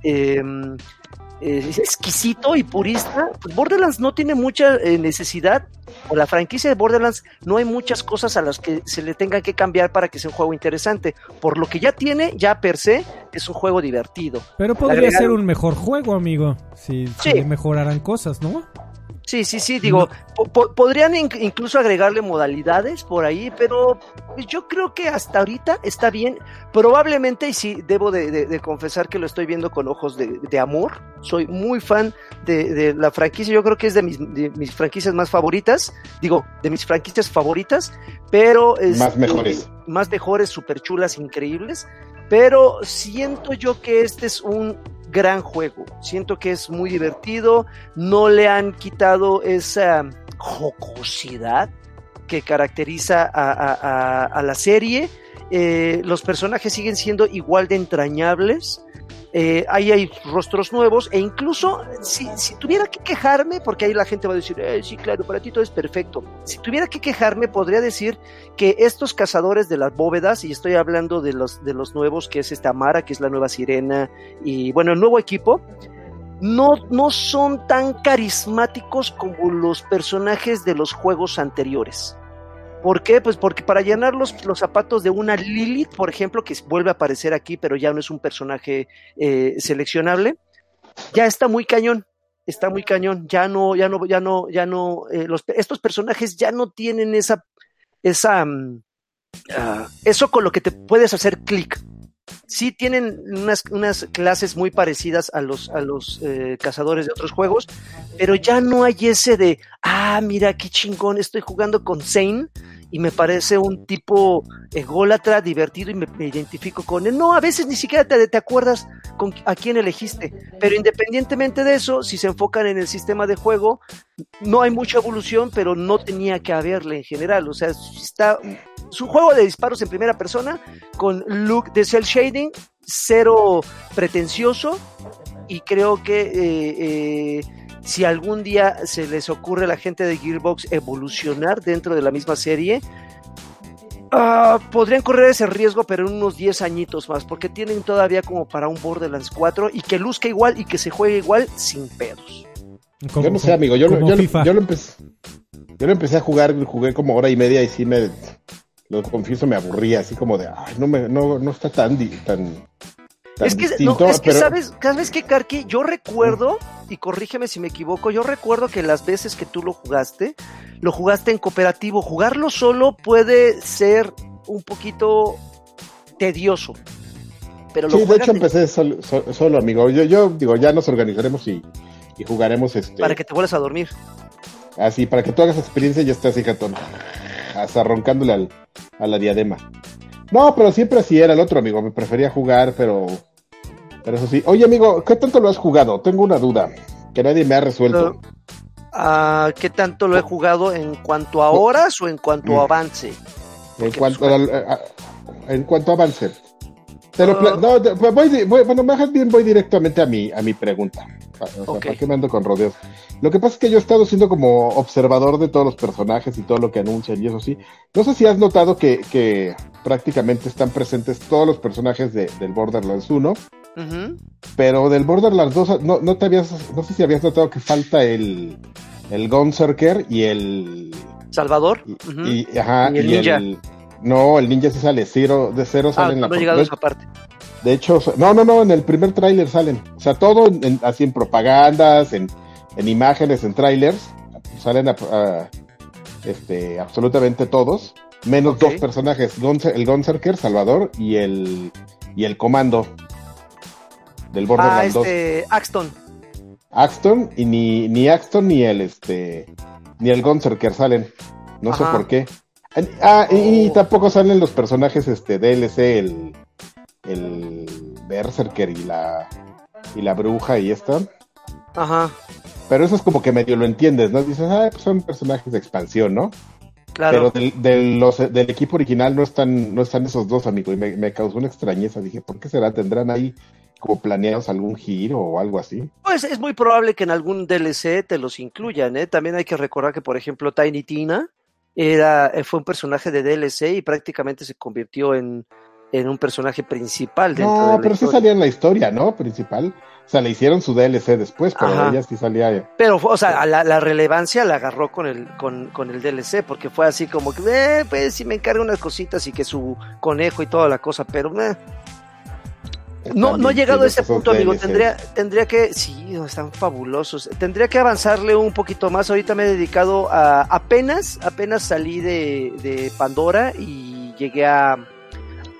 em, eh, exquisito y purista, pues Borderlands no tiene mucha eh, necesidad, o la franquicia de Borderlands no hay muchas cosas a las que se le tenga que cambiar para que sea un juego interesante. Por lo que ya tiene, ya per se, es un juego divertido. Pero podría ser un mejor juego, amigo. Si, Sí. mejoraran cosas, ¿no? Sí, sí, sí, digo, po- po- podrían in- incluso agregarle modalidades por ahí, pero yo creo que hasta ahorita está bien. Probablemente, y sí, debo de, de- de confesar que lo estoy viendo con ojos de, de amor. Soy muy fan de, la franquicia, yo creo que es de mis, de mis franquicias más favoritas, digo, de mis franquicias favoritas, pero... Más este, mejores. Más mejores, super chulas, increíbles, pero siento yo que este es un gran juego. Siento que es muy divertido, no le han quitado esa jocosidad que caracteriza a, la serie. Eh, los personajes siguen siendo igual de entrañables. Eh, ahí hay rostros nuevos e incluso si, tuviera que quejarme, porque ahí la gente va a decir, "Eh, sí, claro, para ti todo es perfecto. Si tuviera que quejarme, podría decir que estos cazadores de las bóvedas, y estoy hablando de los, de los nuevos, que es esta Mara, que es la nueva sirena, y bueno, el nuevo equipo, no, no son tan carismáticos como los personajes de los juegos anteriores. ¿Por qué? Pues porque para llenar los, los zapatos de una Lilith, por ejemplo, que vuelve a aparecer aquí, pero ya no es un personaje eh, seleccionable, ya está muy cañón. Está muy cañón. Ya no, ya no, ya no, ya no. eh, estos personajes ya no tienen esa, esa, mm, ah, eso con lo que te puedes hacer clic. Sí tienen unas, unas clases muy parecidas a los, a los eh, cazadores de otros juegos, pero ya no hay ese de, ah, mira qué chingón, estoy jugando con Zane y me parece un tipo ególatra, divertido y me, identifico con él. No, a veces ni siquiera te, te acuerdas con a quién elegiste, pero independientemente de eso, si se enfocan en el sistema de juego, no hay mucha evolución, pero no tenía que haberle en general. O sea, está, es un juego de disparos en primera persona con look de cel shading, cero pretencioso y creo que eh, eh, si algún día se les ocurre a la gente de Gearbox evolucionar dentro de la misma serie, ah, podrían correr ese riesgo, pero en unos 10 añitos más, porque tienen todavía como para un Borderlands 4 y que luzca igual y que se juegue igual sin pedos. Como- yo no sé, amigo. Yo, lo- yo, lo- yo lo empecé. Yo lo empecé a jugar, jugué como hora y media y sí me. Lo confieso, me aburría, así como de. Ay, no, me, no, no está tan, tan Es que, no, es que pero- sabes, sabes qué, Karki, yo recuerdo, y corrígeme si me equivoco, yo recuerdo que las veces que tú lo jugaste, lo jugaste en cooperativo. Jugarlo solo puede ser un poquito tedioso. Pero lo Sí, de hecho empecé sol- sol- solo, amigo. Yo, yo digo, ya nos organizaremos y, y jugaremos este. para que te vuelvas a dormir. Así, para que tú hagas experiencia y ya estás, hijatón. Hasta roncándole al, a la diadema. No, pero siempre así era el otro, amigo. Me prefería jugar, pero. Pero eso sí. Oye, amigo, ¿qué tanto lo has jugado? Tengo una duda que nadie me ha resuelto. Ah, ¿Qué tanto lo he jugado en cuanto a horas o en cuanto a Mm. avance? en, porque, cuanto a, a- a- en cuanto a avance. Te lo Ah. no, te- voy, di- voy- bueno, más bien voy directamente a mi, a mi pregunta. O sea. ¿para qué me ando con rodeos? Lo que pasa es que yo he estado siendo como observador de todos los personajes y todo lo que anuncian y eso sí. No sé si has notado que, que prácticamente están presentes todos los personajes de- del Borderlands 1, Ujú. pero del Borderlands 2 no, no te habías, no sé si habías notado que falta el, el Gunzerker y el Salvador. y, ajá, Y el y ninja. el No, el ninja sí sale, cero, de cero Ah, sale en la no he llegado a de, esa parte. de hecho, no, no, no, en el primer tráiler salen. O sea, todo en- así en propagandas, en, en imágenes, en trailers, salen a- a- este, absolutamente todos, menos dos personajes, el Gunzerker, Salvador, y el, y el comando del Ah, Borderlands 2. este, Axton. Axton, y ni, ni Axton ni el, este, ni el Gunzerker salen. No sé por qué. Ah, y, y Oh. tampoco salen los personajes este DLC, el, el Berserker y la, y la bruja y esta. Ajá, Pero eso es como que medio lo entiendes, ¿no? Dices, ah, pues son personajes de expansión, ¿no? claro. Pero del, del, los, del equipo original no están, no están esos dos, amigo, y me, me causó una extrañeza. Dije, ¿por qué será? ¿Tendrán ahí como planeados algún giro o algo así? Pues es muy probable que en algún DLC te los incluyan, ¿eh? También hay que recordar que, por ejemplo, Tiny Tina era, eh, fue un personaje de DLC y prácticamente se convirtió en, en un personaje principal dentro de No, la pero sí historia. salía en la historia, ¿no? Principal. O sea, le hicieron su DLC después, pero Ajá. ella sí salía. Pero, fue- o sea, la, la relevancia la agarró con el, con, con el DLC, porque fue así como que, eh, pues si me encargo unas cositas y que su conejo y toda la cosa, pero eh. No, no he llegado a ese punto, amigo. Tendría, tendría que, sí, están fabulosos. Tendría que avanzarle un poquito más. Ahorita me he dedicado a, apenas, apenas salí de, de Pandora y llegué a,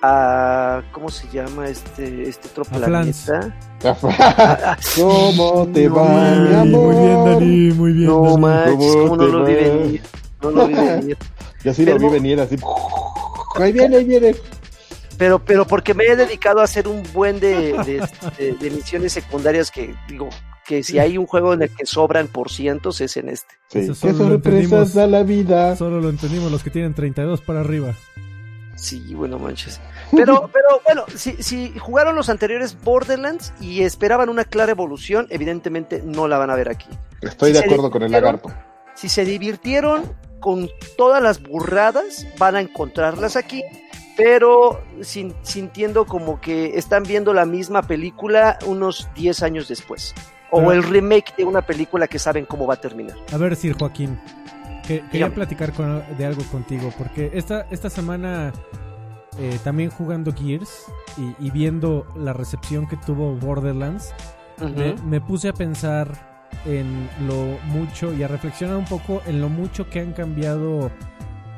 a, ¿cómo se llama este, este otro A planeta? ¿Cómo te No va, mi manches, amor? Muy bien, Dani, muy bien. No Dani. manches, ¿Cómo cómo no lo vi venir. No lo vi venir. Yo sí Pero- lo vi venir así. Ahí viene, ahí viene. Pero, pero porque me he dedicado a hacer un buen de, de, de- de misiones secundarias que digo que si hay un juego en el que sobran por cientos es en este. Sí. Eso ¿Qué solo lo sorpresas entendimos. da la vida? Solo lo entendimos los que tienen 32 para arriba. Sí, bueno, manches. Pero, pero bueno, si, si jugaron los anteriores Borderlands y esperaban una clara evolución, evidentemente no la van a ver aquí. Estoy de acuerdo con el lagarto. Si se divirtieron con todas las burradas, van a encontrarlas aquí, pero sin- sintiendo como que están viendo la misma película unos 10 años después. O Pero- el remake de una película que saben cómo va a terminar. A ver, Sir Joaquín, que, quería platicar con- de algo contigo, porque esta, esta semana eh, también jugando Gears y, y viendo la recepción que tuvo Borderlands, me, me puse a pensar en lo mucho y a reflexionar un poco en lo mucho que han cambiado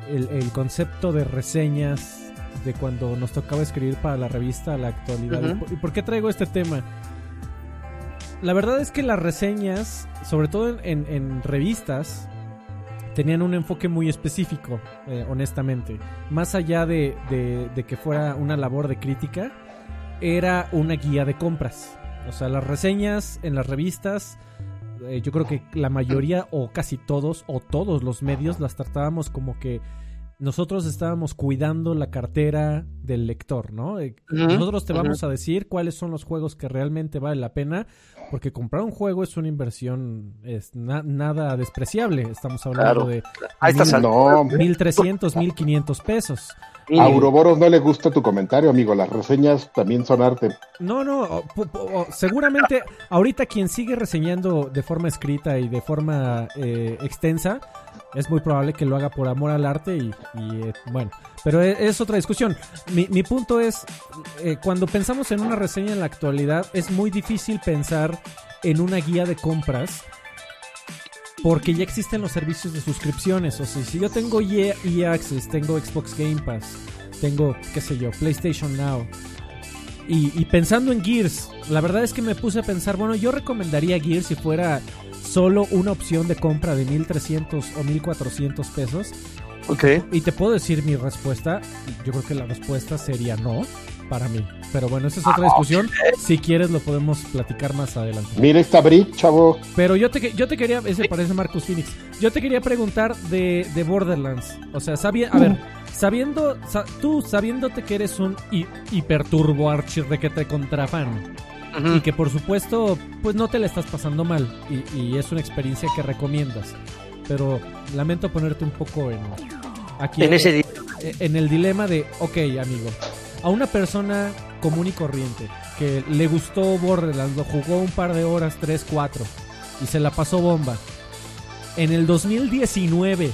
el, el concepto de reseñas de cuando nos tocaba escribir para la revista la actualidad. ¿Y por- ¿Y por qué traigo este tema? La verdad es que las reseñas, sobre todo en, en- en revistas, tenían un enfoque muy específico, eh, honestamente. Más allá de, de- de que fuera una labor de crítica, era una guía de compras. O sea, las reseñas en las revistas, eh, yo creo que la mayoría o casi todos o todos los medios las tratábamos como que nosotros estábamos cuidando la cartera del lector, ¿no? Eh, Nosotros te vamos a decir cuáles son los juegos que realmente vale la pena, porque comprar un juego es una inversión es na- nada despreciable. Estamos hablando Claro. de A estas mil- No, 1300, 1500 pesos. Y- a Uroboros no le gusta tu comentario, amigo. Las reseñas también son arte. No, no, seguramente ahorita quien sigue reseñando de forma escrita y de forma eh, extensa, es muy probable que lo haga por amor al arte y, eh, bueno, pero e- es, otra discusión. Mi, mi punto es, eh, cuando pensamos en una reseña en la actualidad, es muy difícil pensar en una guía de compras porque ya existen los servicios de suscripciones. O sea, si yo tengo EA, EA Access, tengo Xbox Game Pass, tengo, qué sé yo, PlayStation Now. Y, y pensando en Gears, la verdad es que me puse a pensar, bueno, yo recomendaría Gears si fuera solo una opción de compra de 1300 o 1400 pesos. Ok. Y te puedo decir mi respuesta. Yo creo que la respuesta sería no para mí. Pero bueno, esa es otra discusión. Si quieres lo podemos platicar más adelante. Mira esta brick, chavo. Pero yo te, yo te quería, ese parece Marcus Phoenix. Yo te quería preguntar de, de Borderlands. O sea, sabía, a ver, sabiendo, sa- tú sabiéndote que eres un hi- hiperturbo archirrequete contra fan Ujú. y que por supuesto, pues no te la estás pasando mal y, y es una experiencia que recomiendas. Pero lamento ponerte un poco en aquí En ese en el dilema de, ok, amigo, a una persona común y corriente que le gustó Borderlands, lo jugó un par de horas, 3, 4, y se la pasó bomba. En el 2019,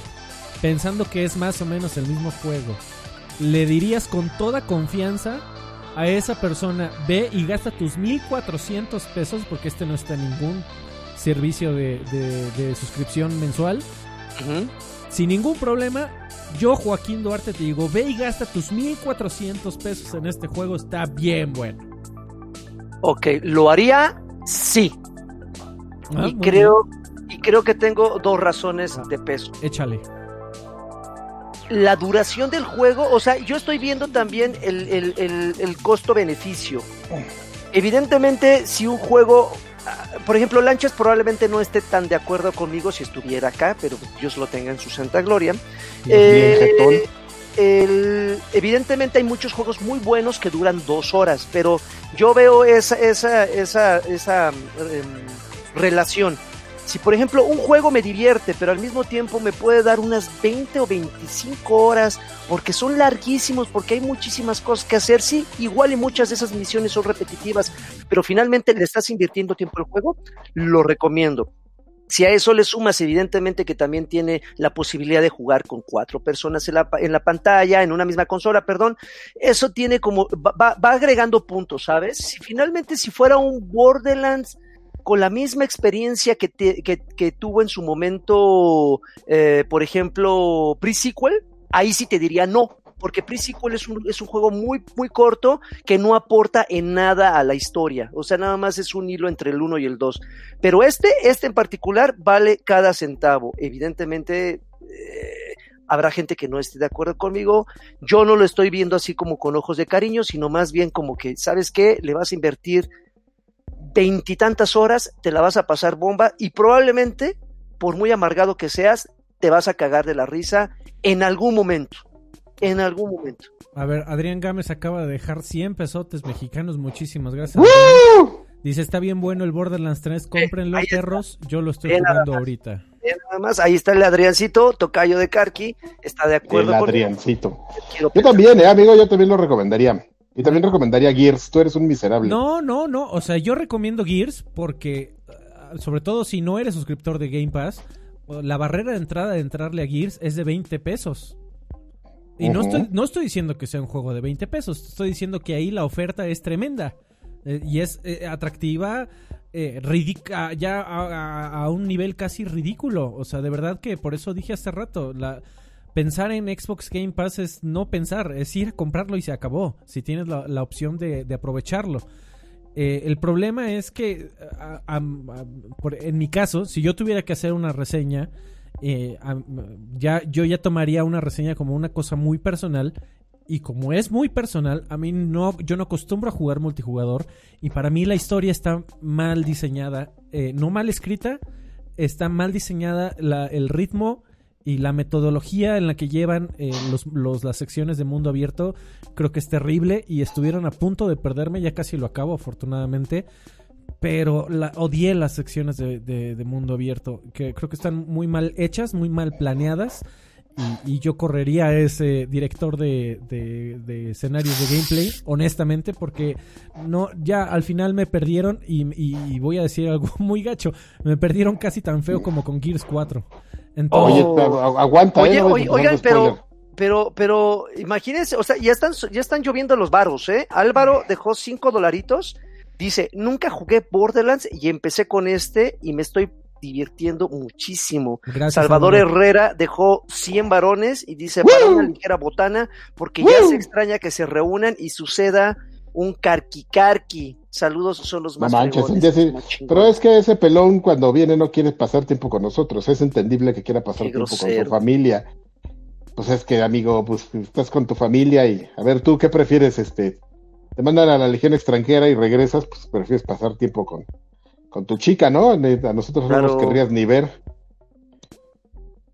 pensando que es más o menos el mismo juego, le dirías con toda confianza a esa persona, ve y gasta tus 1400 pesos, porque este no está en ningún servicio de, de- de suscripción mensual, Sin ningún problema. Yo, Joaquín Duarte, te digo, ve y gasta tus 1400 pesos en este juego, está bien bueno. Ok, lo haría, sí. Ah, y creo y creo que tengo dos razones de peso. Échale. La duración del juego, o sea, yo estoy viendo también el, el- el- el costo-beneficio. Evidentemente, si un juego, ah, por ejemplo, Lanchas probablemente no esté tan de acuerdo conmigo si estuviera acá, pero Dios lo tenga en su santa gloria. Jetón. el- evidentemente hay muchos juegos muy buenos que duran dos horas, pero yo veo esa, esa, esa, esa em, relación. Si por ejemplo un juego me divierte, pero al mismo tiempo me puede dar unas 20 o 25 horas, porque son larguísimos, porque hay muchísimas cosas que hacer, sí, igual y muchas de esas misiones son repetitivas, pero finalmente le estás invirtiendo tiempo al juego, lo recomiendo. Si a eso le sumas, evidentemente, que también tiene la posibilidad de jugar con cuatro personas en la, en la pantalla, en una misma consola, perdón, eso tiene como, va agregando puntos, ¿sabes? Si finalmente, si fuera un Borderlands con la misma experiencia que, que tuvo en su momento, eh, por ejemplo, Pre-Sequel, ahí sí te diría no, porque Pre-Sequel es un, es un juego muy, muy corto que no aporta en nada a la historia. O sea, nada más es un hilo entre el 1 y el 2. Pero este, este en particular, vale cada centavo. Evidentemente, eh, habrá gente que no esté de acuerdo conmigo. Yo no lo estoy viendo así como con ojos de cariño, sino más bien como que, ¿sabes qué? Le vas a invertir veintitantas horas, te la vas a pasar bomba y probablemente, por muy amargado que seas, te vas a cagar de la risa en algún momento. En algún momento. A ver, Adrián Gámez acaba de dejar 100 pesotes mexicanos. Muchísimas gracias. Dice, está bien bueno el Borderlands 3, cómprenlo, está. perros. Yo lo estoy jugando ahorita. Bien, nada más, ahí está el Adriancito, tocayo de Karki, está de acuerdo El. Adriancito. Yo también, eh, amigo, yo también lo recomendaría. Y también recomendaría Gears. Tú eres un miserable. No, no, no. O sea, yo recomiendo Gears porque, ah, sobre todo si no eres suscriptor de Game Pass, la barrera de entrada de entrarle a Gears es de 20 pesos. Y no, estoy, no estoy diciendo que sea un juego de 20 pesos, estoy diciendo que ahí la oferta es tremenda. Eh, y es eh, atractiva, eh, ridica- ya a, a- a un nivel casi ridículo. O sea, de verdad que por eso dije hace rato, la, pensar en Xbox Game Pass es no pensar, es ir a comprarlo y se acabó, si tienes la, opción de, aprovecharlo. Eh, el problema es que, en mi caso, si yo tuviera que hacer una reseña, eh, ya, yo ya tomaría una reseña como una cosa muy personal. Y como es muy personal, a mí no, yo no acostumbro a jugar multijugador. Y para mí la historia está mal diseñada. eh, no mal escrita, está mal diseñada el ritmo y la metodología en la que llevan eh, los, las secciones de mundo abierto. Creo que es terrible y estuvieron a punto de perderme. Ya casi lo acabo, afortunadamente. Pero la, odié las secciones de, de- mundo abierto, que creo que están muy mal hechas, muy mal planeadas. Y, yo correría a ese director de, de- de escenarios de gameplay, honestamente, porque no ya al final me perdieron y, y- y voy a decir algo muy gacho, me perdieron casi tan feo como con Gears 4. Entonces, Oye, agu- aguanta, Oye, eh, no oye, oigan, pero, pero, pero, imagínense, o sea, ya están, ya están lloviendo los varos, ¿eh? Álvaro dejó cinco dolaritos, dice, nunca jugué Borderlands y empecé con este y me estoy divirtiendo muchísimo. gracias. Salvador. Herrera dejó 100 varones y dice, para una ligera botana, porque ya se extraña que se reúnan y suceda un carqui-carqui. Saludos, son los No más manches, fregones, ya sí. más chingones. Pero es que ese pelón cuando viene no quiere pasar tiempo con nosotros. Es entendible que quiera pasar Qué tiempo con su familia. Pues es que, amigo, pues estás con tu familia y a ver, tú qué prefieres, este, te mandan a la legión extranjera y regresas, pues prefieres pasar tiempo con, con tu chica, ¿no? A nosotros no nos querrías ni ver.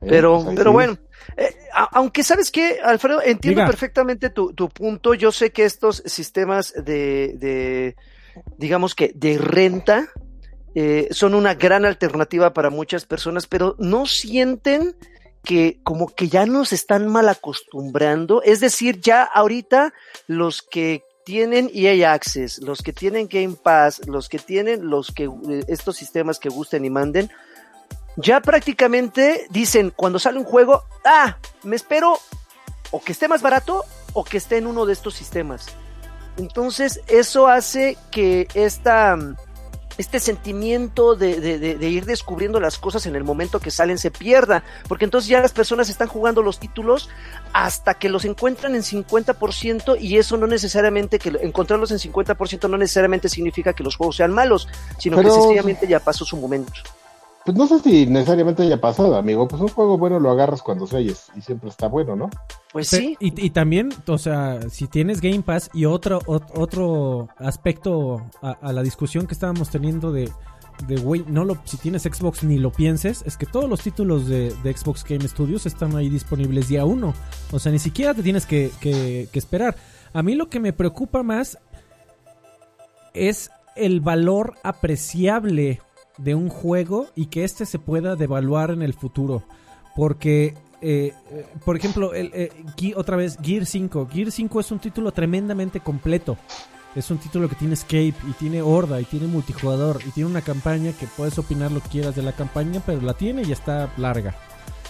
Eh, Pero, pues pero sí. bueno, eh, aunque sabes que, Alfredo, entiendo Diga. perfectamente tu, tu punto. Yo sé que estos sistemas de, de digamos que, de renta eh, son una gran alternativa para muchas personas, pero no sienten que como que ya nos están mal acostumbrando. Es decir, ya ahorita los que tienen EA Access, los que tienen Game Pass, los que tienen los que eh, estos sistemas que gusten y manden, ya prácticamente dicen cuando sale un juego, ah, me espero o que esté más barato o que esté en uno de estos sistemas. Entonces, eso hace que esta, este sentimiento de, de, de, de, ir descubriendo las cosas en el momento que salen se pierda, porque entonces ya las personas están jugando los títulos hasta que los encuentran en 50% y eso no necesariamente, que encontrarlos en 50% no necesariamente significa que los juegos sean malos, sino Pero... que sencillamente ya pasó su momento. Pues no sé si necesariamente haya pasado, amigo. Pues un juego bueno lo agarras cuando selles y siempre está bueno, ¿no? Pues sí. Y, y también, o sea, si tienes Game Pass y otro, otro aspecto a, a la discusión que estábamos teniendo de, de güey, no lo, si tienes Xbox ni lo pienses, es que todos los títulos de, de Xbox Game Studios están ahí disponibles día uno. O sea, ni siquiera te tienes que, que, que esperar. A mí lo que me preocupa más es el valor apreciable de un juego y que éste se pueda devaluar en el futuro. Porque, eh, por ejemplo, el, eh, otra vez, Gear 5. Gear 5 es un título tremendamente completo. Es un título que tiene escape y tiene horda y tiene multijugador y tiene una campaña que puedes opinar lo que quieras de la campaña, pero la tiene y está larga.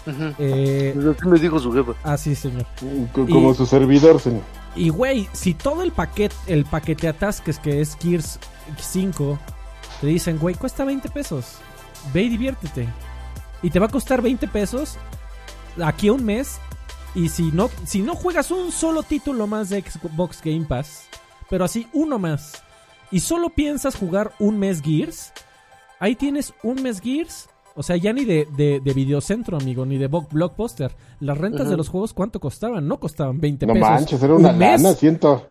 Uh -huh. eh, me dijo su jefa. Ah, sí, señor. Como y, su servidor, señor. Y güey, si todo el paquete, el paquete atasques que es Gears 5 te dicen, güey, cuesta 20 pesos. Ve y diviértete. Y te va a costar 20 pesos aquí a un mes. Y si no, si no juegas un solo título más de Xbox Game Pass, pero así uno más, y solo piensas jugar un mes Gears, ahí tienes un mes Gears. O sea, ya ni de, de, de Videocentro, amigo, ni de Blockbuster. Las rentas uh -huh. de los juegos, ¿cuánto costaban? No costaban 20 no pesos. No manches, era una lana, siento.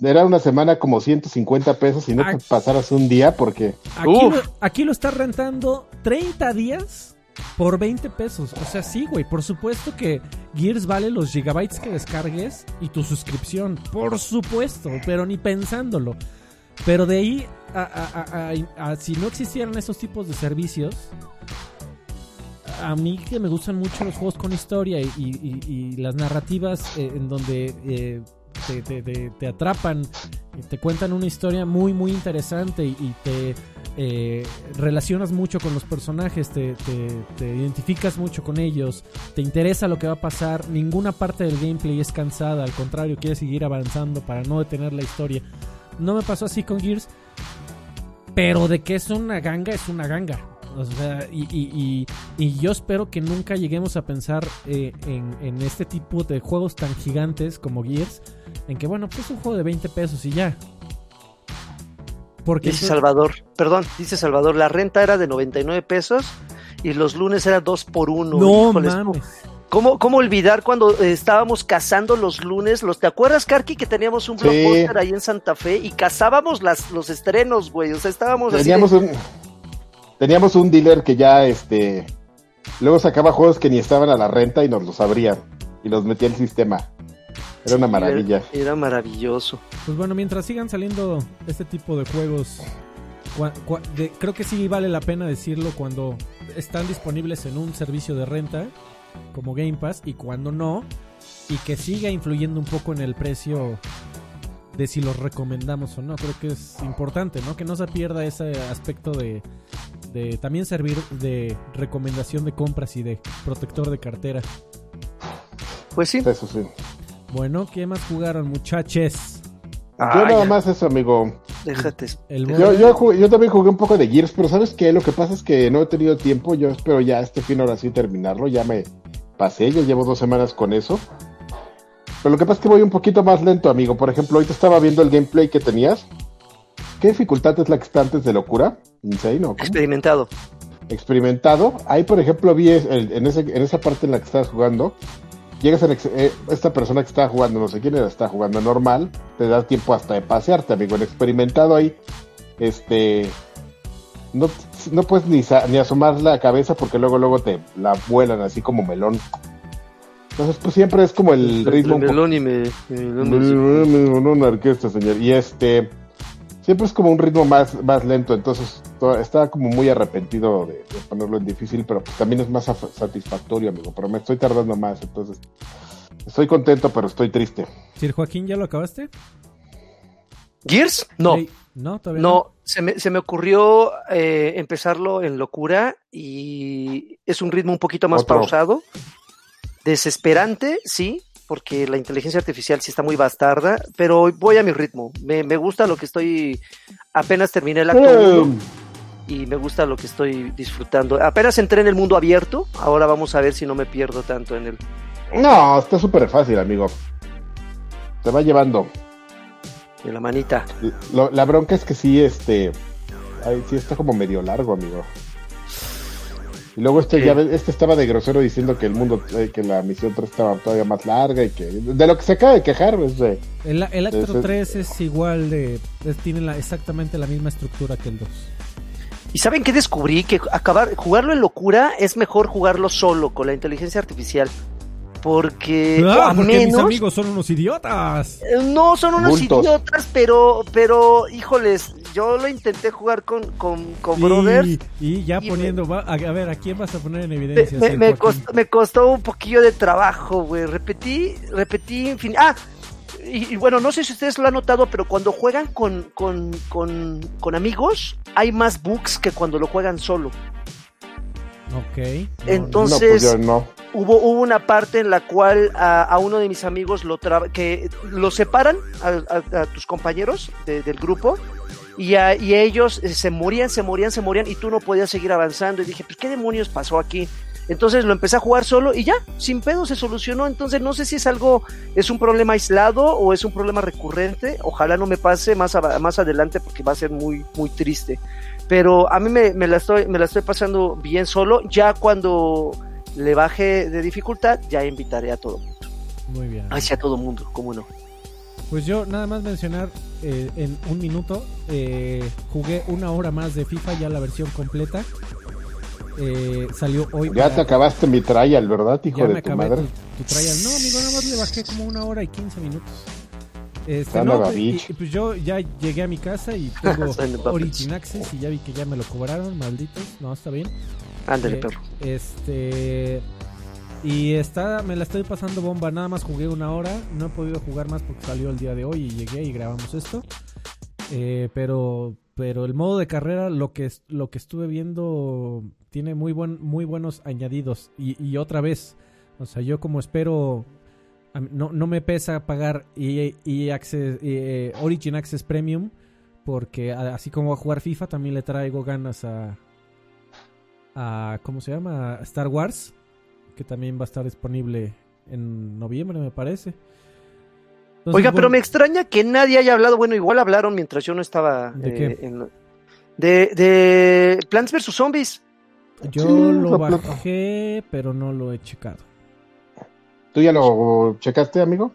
Era una semana como 150 pesos y no aquí, te pasaras un día porque... Aquí lo, aquí lo estás rentando 30 días por 20 pesos. O sea, sí, güey. Por supuesto que Gears vale los gigabytes que descargues y tu suscripción. Por supuesto, pero ni pensándolo. Pero de ahí a, a, a, a si no existieran esos tipos de servicios, a mí que me gustan mucho los juegos con historia y, y, y las narrativas eh, en donde eh, te, te, te, te, atrapan, te cuentan una historia muy, muy interesante y, te eh, relacionas mucho con los personajes, te, identificas mucho con ellos, te interesa lo que va a pasar, ninguna parte del gameplay es cansada, al contrario, quieres seguir avanzando para no detener la historia. No me pasó así con Gears, pero de que es una ganga, es una ganga. O sea, y, y, y, y, yo espero que nunca lleguemos a pensar eh, en, en, este tipo de juegos tan gigantes como Gears, en que bueno, pues es un juego de 20 pesos y ya. Porque dice Salvador, perdón, dice Salvador, la renta era de 99 pesos y los lunes era 2 por 1. No Híjoles, mames. ¿Cómo, ¿Cómo olvidar cuando eh, estábamos cazando los lunes? Los, ¿Te acuerdas, Karki, que teníamos un blockbuster sí. ahí en Santa Fe y cazábamos las, los estrenos, güey? O sea, estábamos Teníamos así de... un teníamos un dealer que ya este luego sacaba juegos que ni estaban a la renta y nos los abría y los metía al sistema. Era una maravilla. Era, era, maravilloso. Pues bueno, mientras sigan saliendo este tipo de juegos, de, creo que sí vale la pena decirlo cuando están disponibles en un servicio de renta como Game Pass y cuando no, y que siga influyendo un poco en el precio de si los recomendamos o no. Creo que es importante, ¿no? Que no se pierda ese aspecto de, de también servir de recomendación de compras y de protector de cartera. Pues sí. Eso sí. Bueno, ¿qué más jugaron, muchachos? Yo ah, nada ya. más eso, amigo. Déjate. El yo, yo, jugué, yo, también jugué un poco de Gears, pero ¿sabes qué? Lo que pasa es que no he tenido tiempo. Yo espero ya este fin ahora sí terminarlo. Ya me pasé, ya llevo dos semanas con eso. Pero lo que pasa es que voy un poquito más lento, amigo. Por ejemplo, ahorita estaba viendo el gameplay que tenías. ¿Qué dificultad es la que está antes de locura? ¿Insane o Experimentado. Experimentado. Ahí, por ejemplo, vi el, en, ese, en esa parte en la que estabas jugando. Llegas a eh, esta persona que estaba jugando, no sé quién era, está jugando normal. Te da tiempo hasta de pasearte, amigo. En experimentado ahí, este. No, no puedes ni, ni asomar la cabeza porque luego, luego te la vuelan así como melón. Entonces, pues siempre es como el ritmo. Melón y me. Una orquesta, señor. Y este. Siempre es como un ritmo más, más lento. Entonces, estaba como muy arrepentido de, de, ponerlo en difícil, pero pues también es más satisfactorio, amigo. Pero me estoy tardando más. Entonces, estoy contento, pero estoy triste. Sir Joaquín, ¿ya lo acabaste? ¿Gears? No. Hey, no, todavía no. no. Se, me, se me ocurrió eh, empezarlo en locura y es un ritmo un poquito más Otro. pausado desesperante, sí, porque la inteligencia artificial sí está muy bastarda, pero voy a mi ritmo. Me, me gusta lo que estoy. Apenas terminé el acto y me gusta lo que estoy disfrutando. Apenas entré en el mundo abierto, ahora vamos a ver si no me pierdo tanto en el. no, está súper fácil, amigo. Te va llevando. en la manita. Lo- la bronca es que sí, este. Ay, sí está como medio largo, amigo. Y luego este, Sí. ya este estaba de grosero diciendo que el mundo, eh, que la misión 3 estaba todavía más larga y que. De lo que se acaba de quejar, pues, de. El, el Actro Ese- 3 es igual de. es- tiene la, exactamente la misma estructura que el 2. ¿Y saben qué descubrí? Que acabar, jugarlo en locura es mejor jugarlo solo, con la inteligencia artificial. Porque Ah, a porque mis amigos son unos idiotas. Eh, No, son unos Bultos. idiotas, pero, pero, híjoles, yo lo intenté jugar con, con, con Brothers. Y, y ya Y poniendo. va- a, a ver, ¿a quién vas a poner en evidencia? me- costó, me costó un poquillo de trabajo, güey. Repetí, repetí infin- Ah, y, y bueno, no sé si ustedes lo han notado, pero cuando juegan con, con, con, con amigos, hay más bugs que cuando lo juegan solo. Ok. No, Entonces- no, pues yo no. Hubo, hubo una parte en la cual a, a uno de mis amigos lo traba- que lo separan a, a- a tus compañeros de- del grupo y, a- y ellos eh, se morían, se morían, se morían y tú no podías seguir avanzando y dije, pues qué demonios pasó aquí. Entonces lo empecé a jugar solo y ya, sin pedo se solucionó. Entonces no sé si es algo, es un problema aislado o es un problema recurrente. Ojalá no me pase más, más adelante porque va a ser muy, muy triste. Pero a mí me, me la estoy, me la estoy pasando bien solo. Ya cuando le baje de dificultad, ya invitaré a todo mundo. Muy bien. Hacia todo mundo, ¿cómo no? Pues yo nada más mencionar eh, en un minuto, eh, jugué una hora más de FIFA, ya la versión completa. Eh, salió hoy. Ya para- te acabaste mi trial, ¿verdad, hijo ya de me tu acabé madre? tu, tu trial. No, amigo, nada más le bajé como una hora y 15 minutos. Este, no, pues, y, bitch. y pues yo ya llegué a mi casa y tengo. Origin Access y ya vi que ya me lo cobraron, malditos. No, está bien. Ándale, Eh, perro. Este. Y está, me la estoy pasando bomba. Nada más jugué una hora. No he podido jugar más porque salió el día de hoy y llegué y grabamos esto. Eh, pero, pero el modo de carrera, lo que, lo que estuve viendo, tiene muy, buen, muy buenos añadidos. Y, otra vez, o sea, yo como espero. No, no me pesa pagar EA, EA Access, eh, Origin Access Premium. Porque así como a jugar FIFA, también le traigo ganas a, a ¿cómo se llama? A Star Wars, que también va a estar disponible en noviembre, me parece. Entonces, Oiga, pero me extraña que nadie haya hablado. Bueno, igual hablaron mientras yo no estaba. ¿De eh, qué? en- de, de Plants vs Zombies. yo Sí, lo bajé, pero no lo he checado. ¿Tú ya lo checaste, amigo?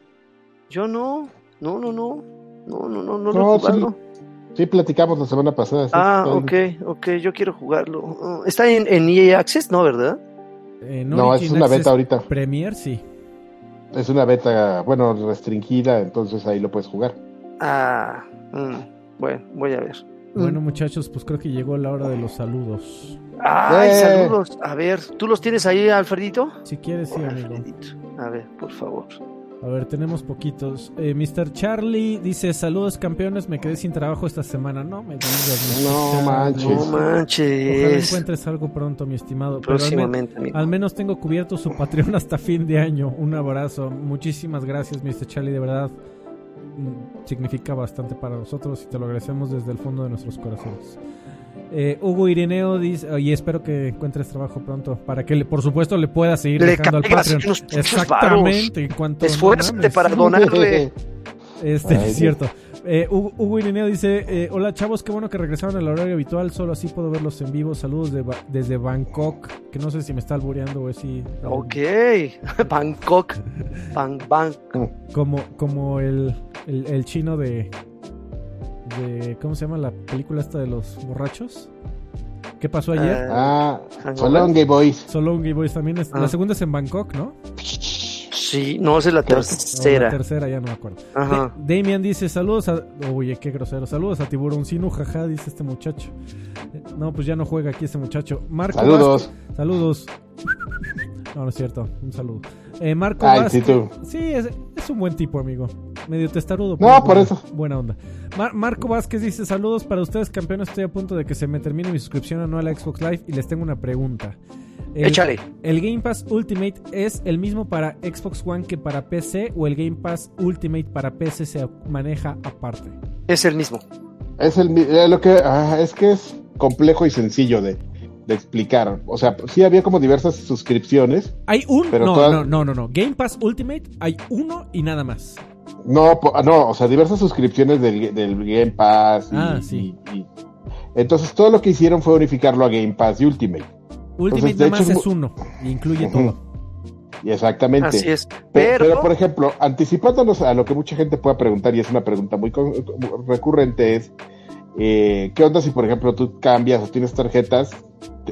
Yo no, no, no, no. No, no, no, no lo No, he jugado. sí, Sí, platicamos la semana pasada. sí, Ah, ok, ok, yo quiero jugarlo. Ah, ¿Está en, en EA Access? No, ¿verdad? En No, es Origin una beta ahorita. Premier, sí. Es una beta, bueno, restringida, entonces ahí lo puedes jugar. Ah, mm, bueno, voy a ver. Bueno, muchachos, pues creo que llegó la hora de los saludos. Ay, Eh. saludos. A ver, ¿tú los tienes ahí, Alfredito? Si quieres, sí, amigo. Alfredito. A ver, por favor. A ver, tenemos poquitos. Eh, Mr. Charlie dice: Saludos, campeones. Me quedé sin trabajo esta semana. No me digas, Mr. No manches. No Ojalá manches. encuentres algo pronto, mi estimado. Al, Próximamente, amigo. al menos tengo cubierto su Patreon hasta fin de año. Un abrazo. Muchísimas gracias, Mr. Charlie. De verdad, mm, significa bastante para nosotros y te lo agradecemos desde el fondo de nuestros corazones. Eh, Hugo Ireneo dice, y espero que encuentres trabajo pronto para que, le- por supuesto, le puedas seguir Le dejando al Patreon. unos Exactamente. En cuanto Esfuérzate para donarle. Este, Ay, es cierto. Eh, Hugo, Hugo Ireneo dice: eh, Hola chavos, qué bueno que regresaron al horario habitual. Solo así puedo verlos en vivo. Saludos de Ba- desde Bangkok. Que no sé si me está albureando o es si. Ok. Bangkok. Bang, bang. Como, como el, el, el chino de, de. ¿Cómo se llama la película esta de los borrachos? ¿Qué pasó ayer? Ah, Hangover. Solongue Boys. Solongi Boys también. Es, La Ah. segunda es en Bangkok, ¿no? Sí, no, es la O la tercera. tercera, ya no me acuerdo. Ajá. Da- Damian dice, saludos a... Oye, qué grosero. Saludos a Tiburón Sinu, jaja, dice este muchacho. Eh, No, pues ya no juega aquí este muchacho. Marco Saludos. Vázquez- Saludos. No, no es cierto. Un saludo. Eh, Marco Ay, Vázquez- sí, tú. Sí, es, es un buen tipo, amigo. Medio testarudo. No, por buena- eso. Buena onda. Mar- Marco Vázquez dice, saludos para ustedes, campeones. Estoy a punto de que se me termine mi suscripción anual a Xbox Live y les tengo una pregunta. El, Échale. ¿El Game Pass Ultimate es el mismo para Xbox One que para PC o el Game Pass Ultimate para PC se maneja aparte? Es el mismo. Es el eh, lo que ah, es que es complejo y sencillo de, de explicar. O sea, sí había como diversas suscripciones. Hay un... Pero no, todas- no, no, no, no. Game Pass Ultimate hay uno y nada más. No, ah, no, o sea, diversas suscripciones del, del Game Pass. Y, Ah, sí. y- y- entonces todo lo que hicieron fue unificarlo a Game Pass y Ultimate. Ultimate nada más hecho, es es uno y incluye todo. Y exactamente. Así es. Pe- Pero, Pero, por ejemplo, anticipándonos a lo que mucha gente pueda preguntar, y es una pregunta muy recurrente, es eh, ¿qué onda si, por ejemplo, tú cambias o tienes tarjetas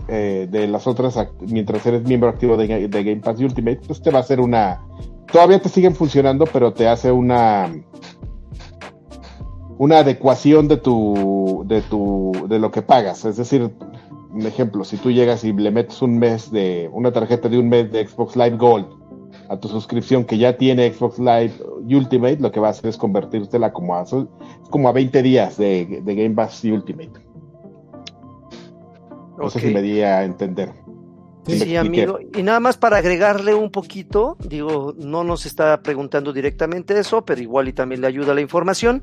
eh, de las otras mientras eres miembro activo de, de Game Pass Ultimate? Pues te va a hacer una... Todavía te siguen funcionando, pero te hace una una adecuación de tu de tu de lo que pagas, es decir, un ejemplo, si tú llegas y le metes un mes de una tarjeta de un mes de Xbox Live Gold a tu suscripción que ya tiene Xbox Live Ultimate, lo que va a hacer es convertírtela como a, como a 20 días de, de Game Pass Ultimate. No sé Ok. si me di a entender. Sí, amigo. Y nada más para agregarle un poquito, digo, no nos está preguntando directamente eso, pero igual y también le ayuda la información.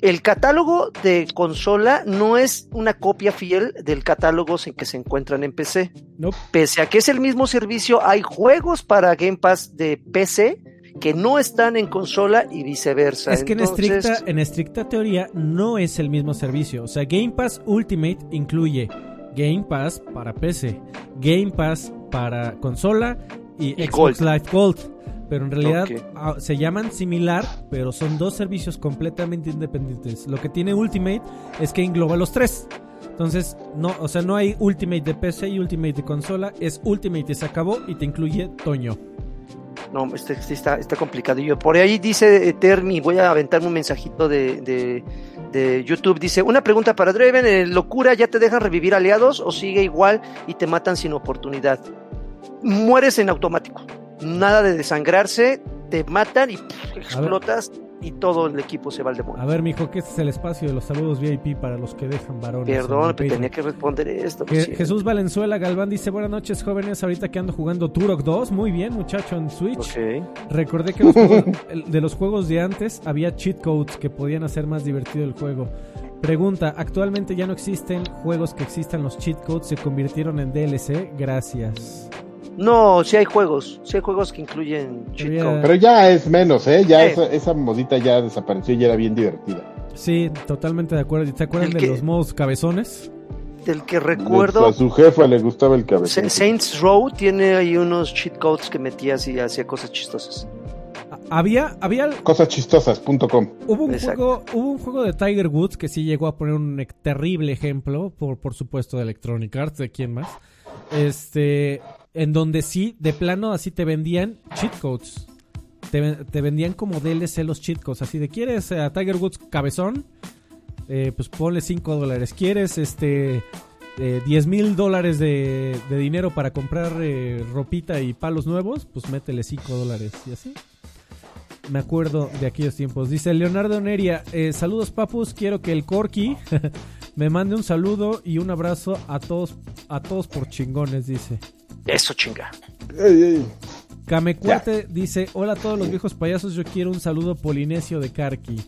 El catálogo de consola no es una copia fiel del catálogo en que se encuentran en PC. Nope. Pese a que es el mismo servicio, hay juegos para Game Pass de PC que no están en consola y viceversa. Es que en estricta, en estricta teoría no es el mismo servicio. O sea, Game Pass Ultimate incluye Game Pass para PC, Game Pass para consola y, Y Xbox Gold. Live Gold. Pero en realidad ah, se llaman similar, pero son dos servicios completamente independientes. Lo que tiene Ultimate es que engloba los tres. Entonces, no, o sea, no hay Ultimate de PC y Ultimate de consola, es Ultimate y se acabó y te incluye Toño. No, este, este está, está complicadillo. Por ahí dice eh, Termi, voy a aventarme un mensajito de, de, de YouTube. Dice, una pregunta para Draven, ¿eh, ¿locura ya te dejan revivir aliados o sigue igual y te matan sin oportunidad? Mueres en automático. Nada de desangrarse, te matan y pff, explotas y todo el equipo se va al demonio. A ver, mijo, que este es el espacio de los saludos VIP para los que dejan varones. Perdón, pero tenía que responder esto. Je- sí. Jesús Valenzuela Galván dice, buenas noches jóvenes, ahorita que ando jugando Turok 2, muy bien muchacho en Switch. Recordé que los juegos- de los juegos de antes había cheat codes que podían hacer más divertido el juego. Pregunta, actualmente ya no existen juegos que existan los cheat codes, se convirtieron en DLC, gracias. No, sí hay juegos, sí hay juegos que incluyen cheat code. Pero ya es menos, ¿eh? Ya Sí. esa, esa modita ya desapareció y ya era bien divertida. Sí, totalmente de acuerdo. ¿Te acuerdan El de que- los modos cabezones? Del que recuerdo, A su jefa le gustaba el cabezón. Sa- Saints Row tiene ahí unos cheat codes que metías y hacía cosas chistosas. Había, había Cosaschistosas.com. Hubo un, Exacto. juego, hubo un juego de Tiger Woods que sí llegó a poner un terrible ejemplo, por, por supuesto de Electronic Arts, de quién más, este, en donde sí, de plano, así te vendían cheat codes. Te, ven- te vendían como DLC los cheat codes, así de, ¿quieres a Tiger Woods cabezón? Eh, pues ponle 5 dólares. ¿Quieres este eh, 10 mil dólares de, dinero para comprar eh, ropita y palos nuevos? Pues métele 5 dólares y así. Me acuerdo de aquellos tiempos. Dice Leonardo Neria, eh, saludos papus, quiero que el Corky me mande un saludo y un abrazo a todos, a todos por chingones, dice. Eso chinga. Ey, ey. Camecuate dice, hola a todos los viejos payasos, yo quiero un saludo polinesio de Karki.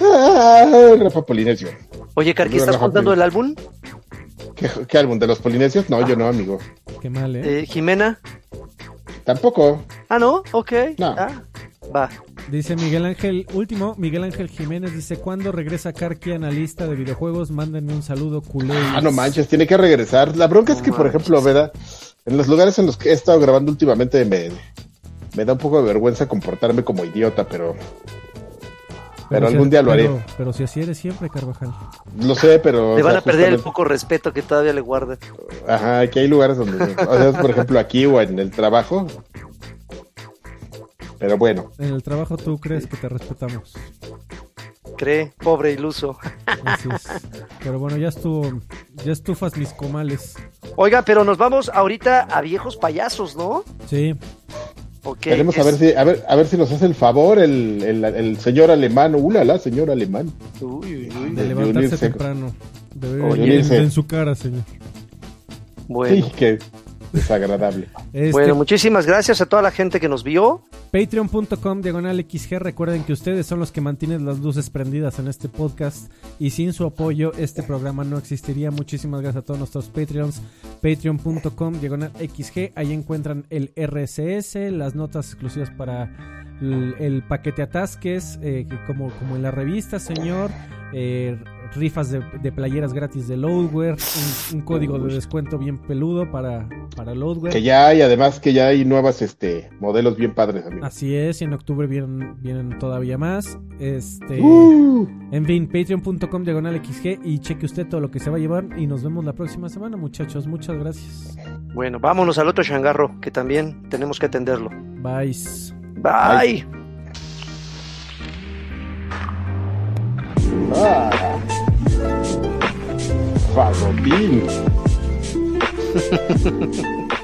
Ah, Rafa Polinesio. Oye, Karki, ¿estás Rafa contando el álbum? ¿Qué, qué álbum? ¿De los Polinesios? No, yo no, amigo. Qué mal, ¿eh? Eh, Jimena. Tampoco. Ah, no, ok. No. Ah, va. Dice Miguel Ángel, último, Miguel Ángel Jiménez dice, ¿cuándo regresa Karki analista de videojuegos? Mándenme un saludo culé. Ah, no manches, tiene que regresar. La bronca es que, por ejemplo, Veda, en los lugares en los que he estado grabando últimamente me, me da un poco de vergüenza comportarme como idiota, pero pero algún día lo haré. pero- Pero si así eres siempre, Carvajal. lo sé, pero... Le o van sea, a perder el poco respeto que todavía le guardan. Ajá, que hay lugares donde, o sea, por ejemplo, aquí o en el trabajo. Pero bueno, En el trabajo tú crees que te respetamos. Cree, pobre iluso. Así es. Pero bueno, ya estuvo, ya estufas mis comales. Oiga, pero nos vamos ahorita a viejos payasos, ¿no? Sí, Ok. queremos es- a ver si, a ver, a ver si nos hace el favor el, el, el señor alemán, ulala, señor alemán. Uy, uy, uy. de De levantarse temprano. De ver en, en su cara, señor. Bueno, Sí, que desagradable. Este, Bueno, muchísimas gracias a toda la gente que nos vio. Patreon.com diagonal XG. Recuerden que ustedes son los que mantienen las luces prendidas en este podcast y sin su apoyo este programa no existiría. Muchísimas gracias a todos nuestros Patreons. Patreon.com diagonal XG. Ahí encuentran el RSS, las notas exclusivas para el, el paquete atasques, eh, como, como en la revista, señor. Eh, rifas de, de playeras gratis de Loadware, un, un código de descuento bien peludo para, para Loadware. Que ya hay, además que ya hay nuevas este modelos bien padres, amigo. Así es, y en octubre vienen, vienen todavía más. Este, Uh, en fin, patreon.com diagonal XG y cheque usted todo lo que se va a llevar y nos vemos la próxima semana, muchachos. Muchas gracias. Bueno, vámonos al otro changarro, que también tenemos que atenderlo. Bye. Bye. Ah. Fagotín.